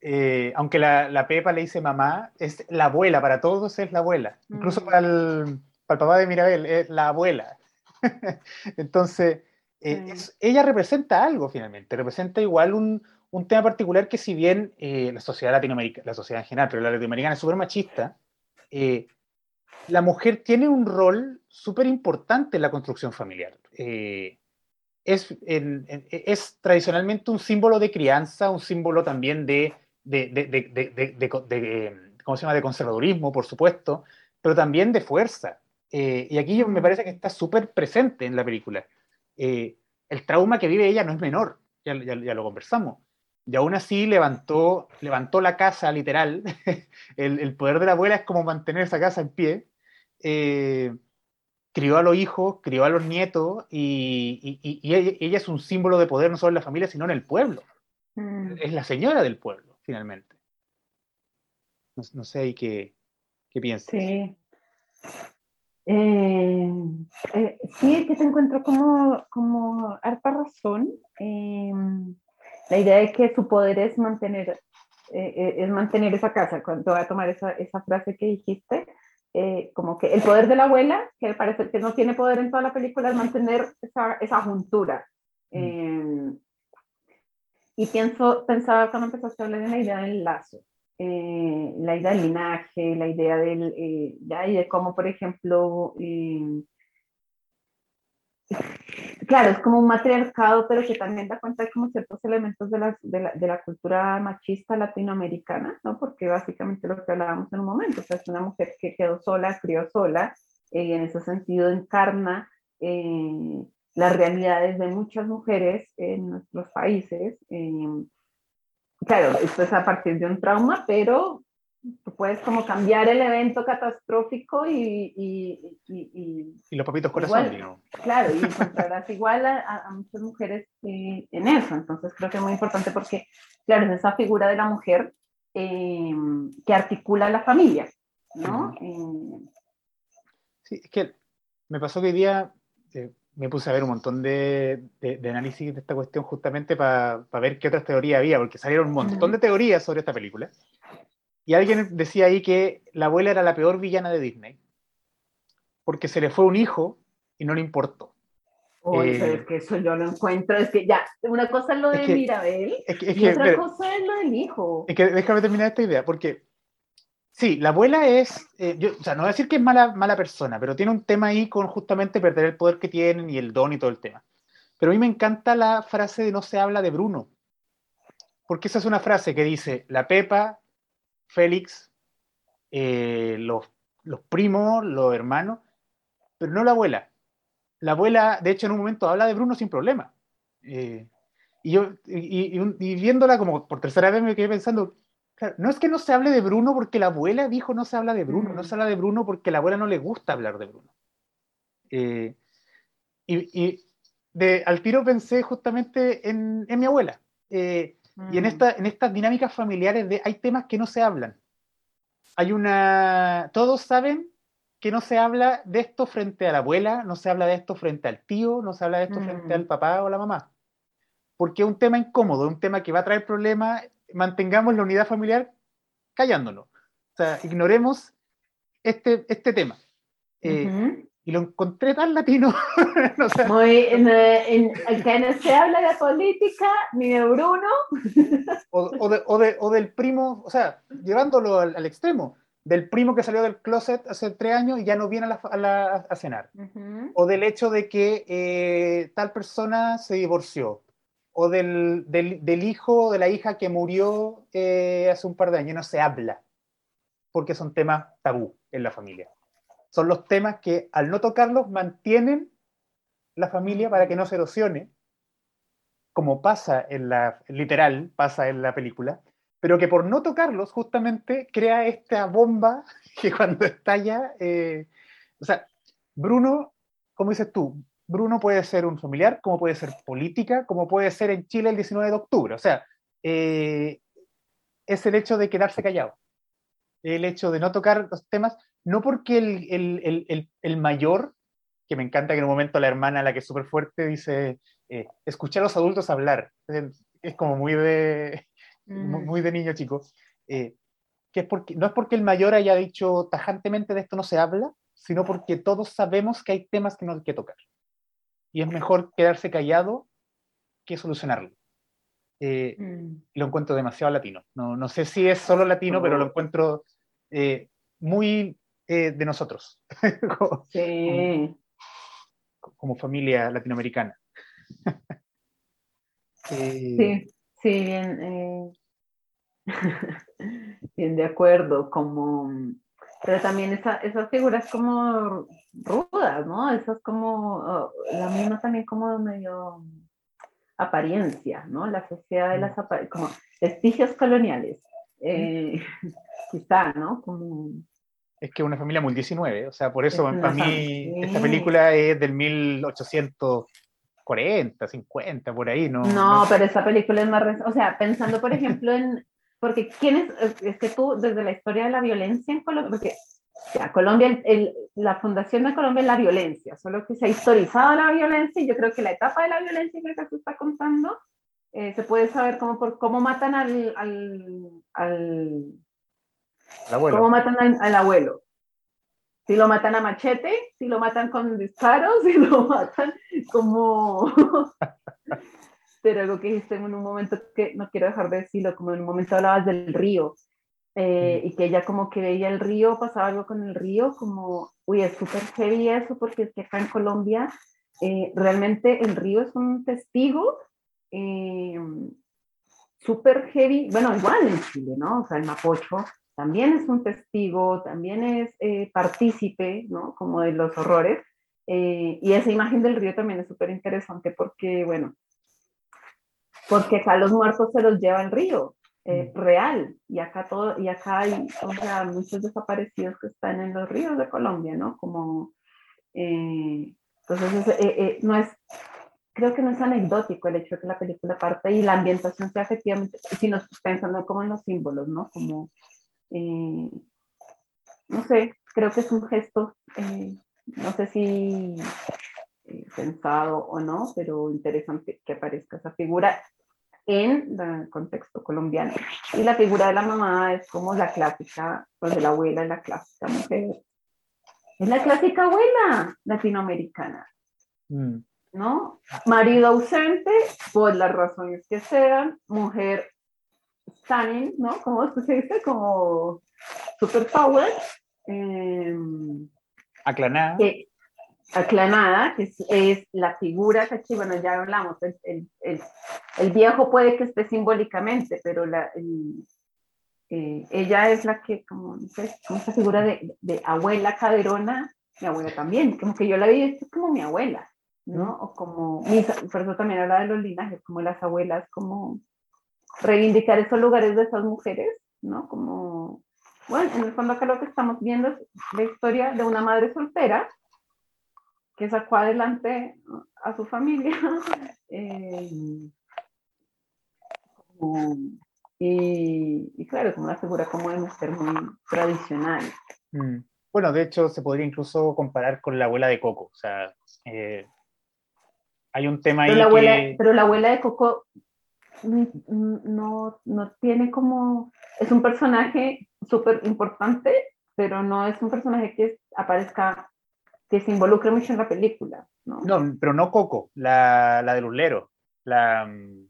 eh, aunque la, la Pepa le dice mamá, es la abuela, para todos es la abuela. Incluso Mm. para, el, para el papá de Mirabel, es la abuela. Entonces, eh, Mm. es- ella representa algo finalmente, representa igual un, un tema particular que si bien eh, la sociedad latinoamericana, la sociedad en general, pero la latinoamericana es súper machista, eh, la mujer tiene un rol súper importante en la construcción familiar. Es, en- en- es tradicionalmente un símbolo de crianza, un símbolo también de, ¿cómo se llama? de conservadurismo, por supuesto, pero también de fuerza. Eh, y aquí me parece que está súper presente en la película. Eh, el trauma que vive ella no es menor, ya, ya- ya lo conversamos. Y aún así levantó, levantó la casa, literal. el, el poder de la abuela es como mantener esa casa en pie. Eh, crió a los hijos, crió a los nietos, y, y- y- y ella, ella es un símbolo de poder no solo en la familia, sino en el pueblo. Mm. Es la señora del pueblo, finalmente. No, no sé ahí qué, qué piensas. Sí. Eh, eh, sí, que te encuentro como, como harta razón. Eh, la idea de que su poder es mantener, eh, eh, es mantener esa casa. Cuando voy a tomar esa, esa frase que dijiste, eh, como que el poder de la abuela, que parece que no tiene poder en toda la película, es mantener esa, esa juntura. Eh, y pienso, pensaba cuando empezaste a hablar de la idea del lazo eh, la idea del linaje, la idea del, eh, ya, y de cómo, por ejemplo, eh, claro, es como un matriarcado, pero que también da cuenta de como ciertos elementos de la, de la, de la cultura machista latinoamericana, ¿no? Porque básicamente lo que hablábamos en un momento, o sea, es una mujer que quedó sola, crió sola, eh, y en ese sentido encarna eh, las realidades de muchas mujeres en nuestros países. Claro, esto es a partir de un trauma, pero tú puedes como cambiar el evento catastrófico y... Y, y, y los papitos corazones, igual, Claro, y encontrarás igual a, a, muchas mujeres eh, en eso. Entonces creo que es muy importante porque, claro, es esa figura de la mujer eh, que articula la familia, ¿no? Eh, sí, es que me pasó que hoy día eh, me puse a ver un montón de, de, de análisis de esta cuestión justamente para pa ver qué otras teorías había, porque salieron un montón de teorías sobre esta película. Y alguien decía ahí que la abuela era la peor villana de Disney, porque se le fue un hijo y no le importó. Oye, eh, es que eso yo lo encuentro, es que ya, una cosa es lo de es que, Mirabel es que, es y que, otra pero, cosa es lo del hijo. Es que déjame terminar esta idea, porque sí, la abuela es, eh, yo, o sea, no voy a decir que es mala, mala persona, pero tiene un tema ahí con justamente perder el poder que tienen y el don y todo el tema. Pero a mí me encanta la frase de no se habla de Bruno, porque esa es una frase que dice, la Pepa Félix, eh, los, los, primos, los hermanos, pero no la abuela. La abuela, de hecho, en un momento habla de Bruno sin problema. Eh, y yo, y, viéndola como por tercera vez, me quedé pensando, claro, no es que no se hable de Bruno porque la abuela dijo no se habla de Bruno, mm. no se habla de Bruno porque la abuela no le gusta hablar de Bruno. Eh, y, de, al tiro pensé justamente en, en mi abuela. Eh, y en, Mm. esta, en estas dinámicas familiares de, hay temas que no se hablan. Hay una... Todos saben que no se habla de esto frente a la abuela, no se habla de esto frente al tío, no se habla de esto Mm. frente al papá o la mamá. Porque es un tema incómodo, un tema que va a traer problemas, mantengamos la unidad familiar callándolo. O sea, ignoremos este, este tema. Eh, Ujú. Y lo encontré tan latino. o sea, Muy, en, en, acá no se habla de política ni de Bruno. o, o de- o de- o del primo, o sea, llevándolo al, al extremo, del primo que salió del closet hace tres años y ya no viene a, la- a la- a cenar. Ujú. O del hecho de que eh, tal persona se divorció. O del, del, hijo o de la hija que murió eh, hace un par de años. No se habla. Porque son temas tabú en la familia. Son los temas que al no tocarlos mantienen la familia para que no se erosione, como pasa en la, literal, pasa en la película, pero que por no tocarlos justamente crea esta bomba que cuando estalla, eh, o sea, Bruno, como dices tú, Bruno puede ser un familiar, como puede ser política, como puede ser en Chile el 19 de octubre, o sea, eh, es el hecho de quedarse callado, el hecho de no tocar los temas, no porque el, el, el, el, mayor, que me encanta que en un momento la hermana, la que es súper fuerte, dice, eh, escuchar a los adultos hablar, es, es como muy de, muy, muy de niño chico, eh, que es porque, no es porque el mayor haya dicho tajantemente de esto no se habla, sino porque todos sabemos que hay temas que no hay que tocar. Y es mejor quedarse callado que solucionarlo. Eh, Mm. lo encuentro demasiado latino. No, no sé si es solo latino, pero lo encuentro eh, muy eh, de nosotros, como, Sí. como familia latinoamericana. Sí, sí, bien, bien de acuerdo, como, pero también esa, esas figuras como rudas, ¿no? Esas como, oh, la misma también como medio apariencia, ¿no? La sociedad de las apa- como vestigios coloniales, eh, quizá, ¿no? Como, Es que una familia muy 19, o sea, por eso Es para mí familia. esta película es del 1840, 50, por ahí, ¿no? No, pero esa película es más, o sea, pensando por ejemplo en, porque quién es, que tú desde la historia de la violencia en Colombia, porque ya, Colombia, el- el- la fundación de Colombia es la violencia, solo que se ha historizado la violencia y yo creo que la etapa de la violencia que acá se está contando, eh, se puede saber cómo, por, cómo matan al, al, al abuelo. cómo matan al, al abuelo. Si lo matan a machete, si lo matan con disparos, si lo matan como... Pero algo que dijiste en un momento que no quiero dejar de decirlo, como en un momento hablabas del río, eh, y que ella como que veía el río, pasaba algo con el río, como, uy, es súper heavy eso, porque es que acá en Colombia eh, realmente el río es un testigo eh, súper heavy, bueno, igual en Chile, ¿no? O sea, el Mapocho también es un testigo, también es eh, partícipe, ¿no? Como de los horrores. y esa imagen del río también es súper interesante porque, bueno, porque acá los muertos se los lleva el río, mm. real, y acá todo, y acá hay, o sea, muchos desaparecidos que están en los ríos de Colombia, ¿no? Como, entonces, eh, eh, no es, creo que no es anecdótico el hecho de que la película parte y la ambientación sea efectivamente, si nos pensando como en los símbolos, ¿no? Como, eh, no sé, creo que es un gesto, no sé si pensado o no, pero interesante que aparezca esa figura en el contexto colombiano. Y la figura de la mamá es como la clásica, pues de la abuela es la clásica mujer es la clásica abuela latinoamericana, mm. ¿no? Marido ausente, por las razones que sean, mujer stunning, ¿no? ¿Cómo se dice? Como superpower. Eh, aclanada. Aclanada, que es, la figura que aquí, bueno, ya hablamos, el, el, viejo puede que esté simbólicamente, pero la, eh, ella es la que, como, no sé, como esa figura de, de, abuela caderona, mi abuela también, como que yo la vi, es como mi abuela, ¿no? O como, por eso también habla de los linajes, como las abuelas, como reivindicar esos lugares de esas mujeres, ¿no? Como, bueno, en el fondo acá lo que estamos viendo es la historia de una madre soltera que sacó adelante a su familia. Eh, como, y, claro, como una figura como de mujer muy tradicional. Mm. Bueno, de hecho, se podría incluso comparar con la abuela de Coco. O sea, eh, hay un tema pero ahí. La abuela, Pero la abuela de Coco no, no tiene como. Es un personaje súper importante, pero no es un personaje que aparezca, que se involucre mucho en la película. No, no pero no Coco, la, la del Urlero. La, mm,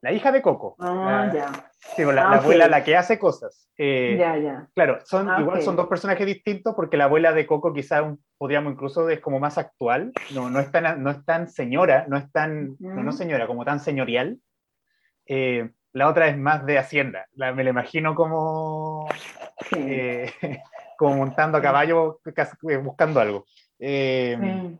la hija de Coco. Ah, ya. Sí, la, ah, abuela, la que hace cosas. Eh, ya, ya. Claro, son, ah, igual son dos personajes distintos porque la abuela de Coco quizás podríamos incluso es como más actual, no, no, es, tan, no es tan señora, no es tan, no, señora, como tan señorial. Eh, la otra es más de Hacienda, la, me la imagino como, eh, como montando a caballo buscando algo. Sí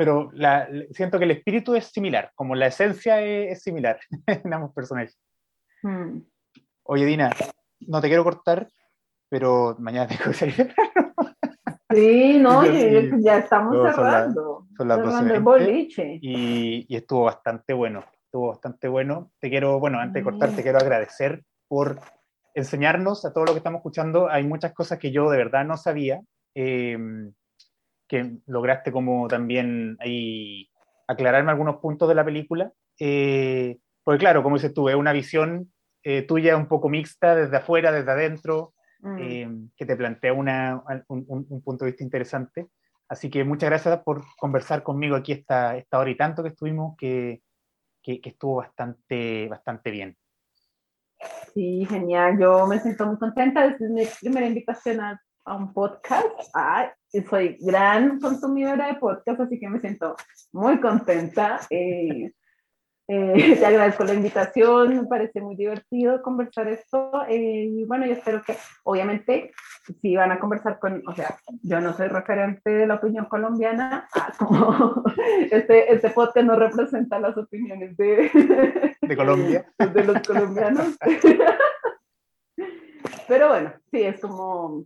pero la, siento que el espíritu es similar, como la esencia es, similar en ambos personajes. Hmm. Oye, Dina, no te quiero cortar, pero mañana tengo que salir. sí, no, ya estamos cerrando. Son, las 12 y, y estuvo bastante bueno, estuvo bastante bueno. Te quiero, bueno, antes de cortar, te quiero agradecer por enseñarnos a todo lo que estamos escuchando. Hay muchas cosas que yo de verdad no sabía. Eh, que lograste como también ahí aclararme algunos puntos de la película. Eh, porque claro, como dices tú, es una visión eh, tuya un poco mixta desde afuera, desde adentro, mm. eh, que te plantea una, un, punto de vista interesante. Así que muchas gracias por conversar conmigo aquí esta, esta hora y tanto que estuvimos, que, que, que estuvo bastante, bastante bien. Sí, genial. Yo me siento muy contenta. Es mi primera invitación a a un podcast. Soy gran consumidora de podcast, así que me siento muy contenta. Eh, eh, te agradezco la invitación, me parece muy divertido conversar esto. Eh, y bueno, yo espero que, obviamente, si van a conversar con, o sea, yo no soy referente de la opinión colombiana, ah, como este, este podcast no representa las opiniones de, de Colombia, de los colombianos. Pero bueno, sí, es como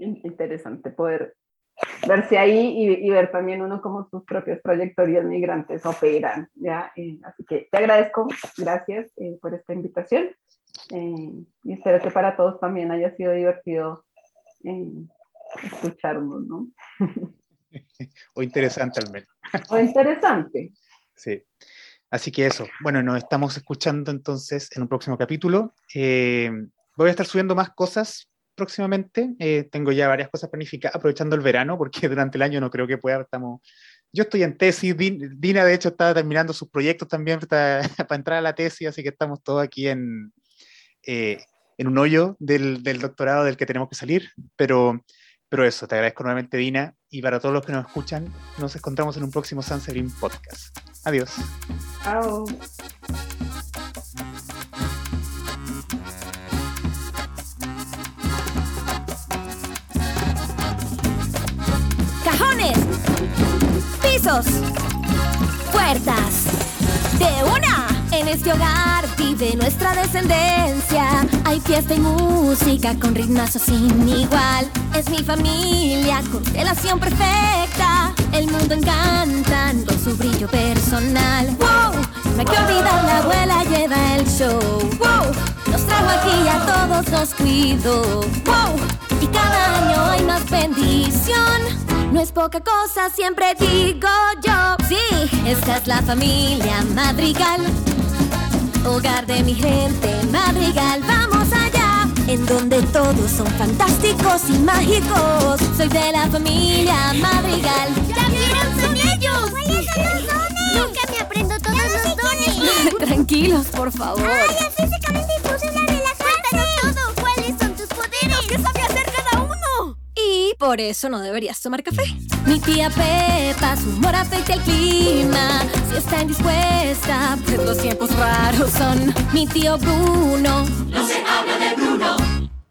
interesante poder verse ahí y, ver también uno como sus propias trayectorias migrantes operan, ¿ya? así que te agradezco, gracias eh, por esta invitación eh, y espero que para todos también haya sido divertido eh, escucharnos, ¿no? o interesante al menos. o interesante. Sí. Así que eso, bueno, nos estamos escuchando entonces en un próximo capítulo. voy a estar subiendo más cosas próximamente. Eh, tengo ya varias cosas planificadas, aprovechando el verano, porque durante el año no creo que pueda. Estamos, yo estoy en tesis, Dina de hecho está terminando sus proyectos también para, entrar a la tesis, así que estamos todos aquí en, eh, en un hoyo del, del, doctorado del que tenemos que salir, pero Pero eso, te agradezco nuevamente, Dina. Y para todos los que nos escuchan, nos encontramos en un próximo San Severin Podcast. Adiós. Chao. Pisos, puertas. De una, en este hogar vive nuestra descendencia. Hay fiesta y música con ritmazo sin igual. Es mi familia, constelación perfecta. El mundo encantan con su brillo personal. ¡Wow! No hay que olvidar, la abuela lleva el show. ¡Wow! Nos trajo aquí a todos nos cuidó. ¡Wow! Y cada año hay más bendición. No es poca cosa, siempre digo yo. Sí, esta es la familia Madrigal. Hogar de mi gente Madrigal, vamos allá. En donde todos son fantásticos y mágicos. Soy de la familia Madrigal. ¿Ya vieron? ¡Son ellos! ¿Cuáles son los dones? Nunca me aprendo todos los dones. Tranquilos, por favor. ¡Ay, es físicamente por eso no deberías tomar café. Mi tía Pepa, su humor afecta el clima. Si está indispuesta, pues los tiempos raros son. Mi tío Bruno. No se habla de Bruno.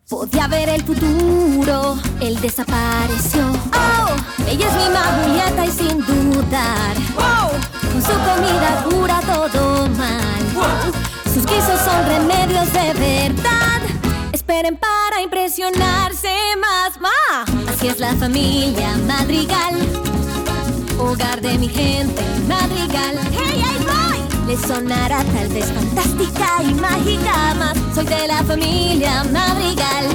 Podía ver el futuro, él desapareció. Oh, ella es mi Julieta y sin dudar. Wow, con su comida cura todo mal. Wow, sus guisos son remedios de verdad. Esperen para impresionarse más, ma. Así es la familia Madrigal. Hogar de mi gente Madrigal. ¡Hey, ahí voy! Les sonará tal vez fantástica y mágica más. Soy de la familia Madrigal.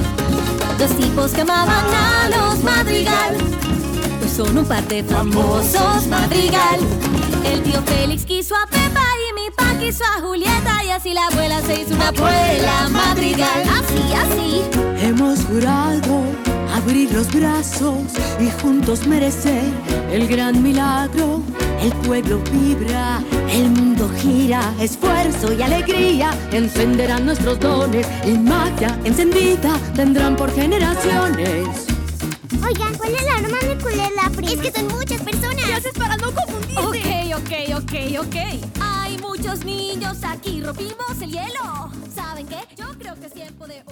Los tipos que amaban a los Madrigal. Son un par de famosos Madrigal. El tío Félix quiso a Pepa y mi pa quiso a Julieta. Y así la abuela se hizo una abuela Madrigal. Así, así. Hemos jurado abrir los brazos y juntos merecer el gran milagro. El pueblo vibra, el mundo gira, esfuerzo y alegría encenderán nuestros dones y magia encendida tendrán por generaciones. Oigan, ¿cuál es la arma de culera prima? Es que son muchas personas. ¿Qué haces para no confundirte? Ok, ok, ok, ok. Hay muchos niños aquí, rompimos el hielo. ¿Saben qué? Yo creo que es tiempo de.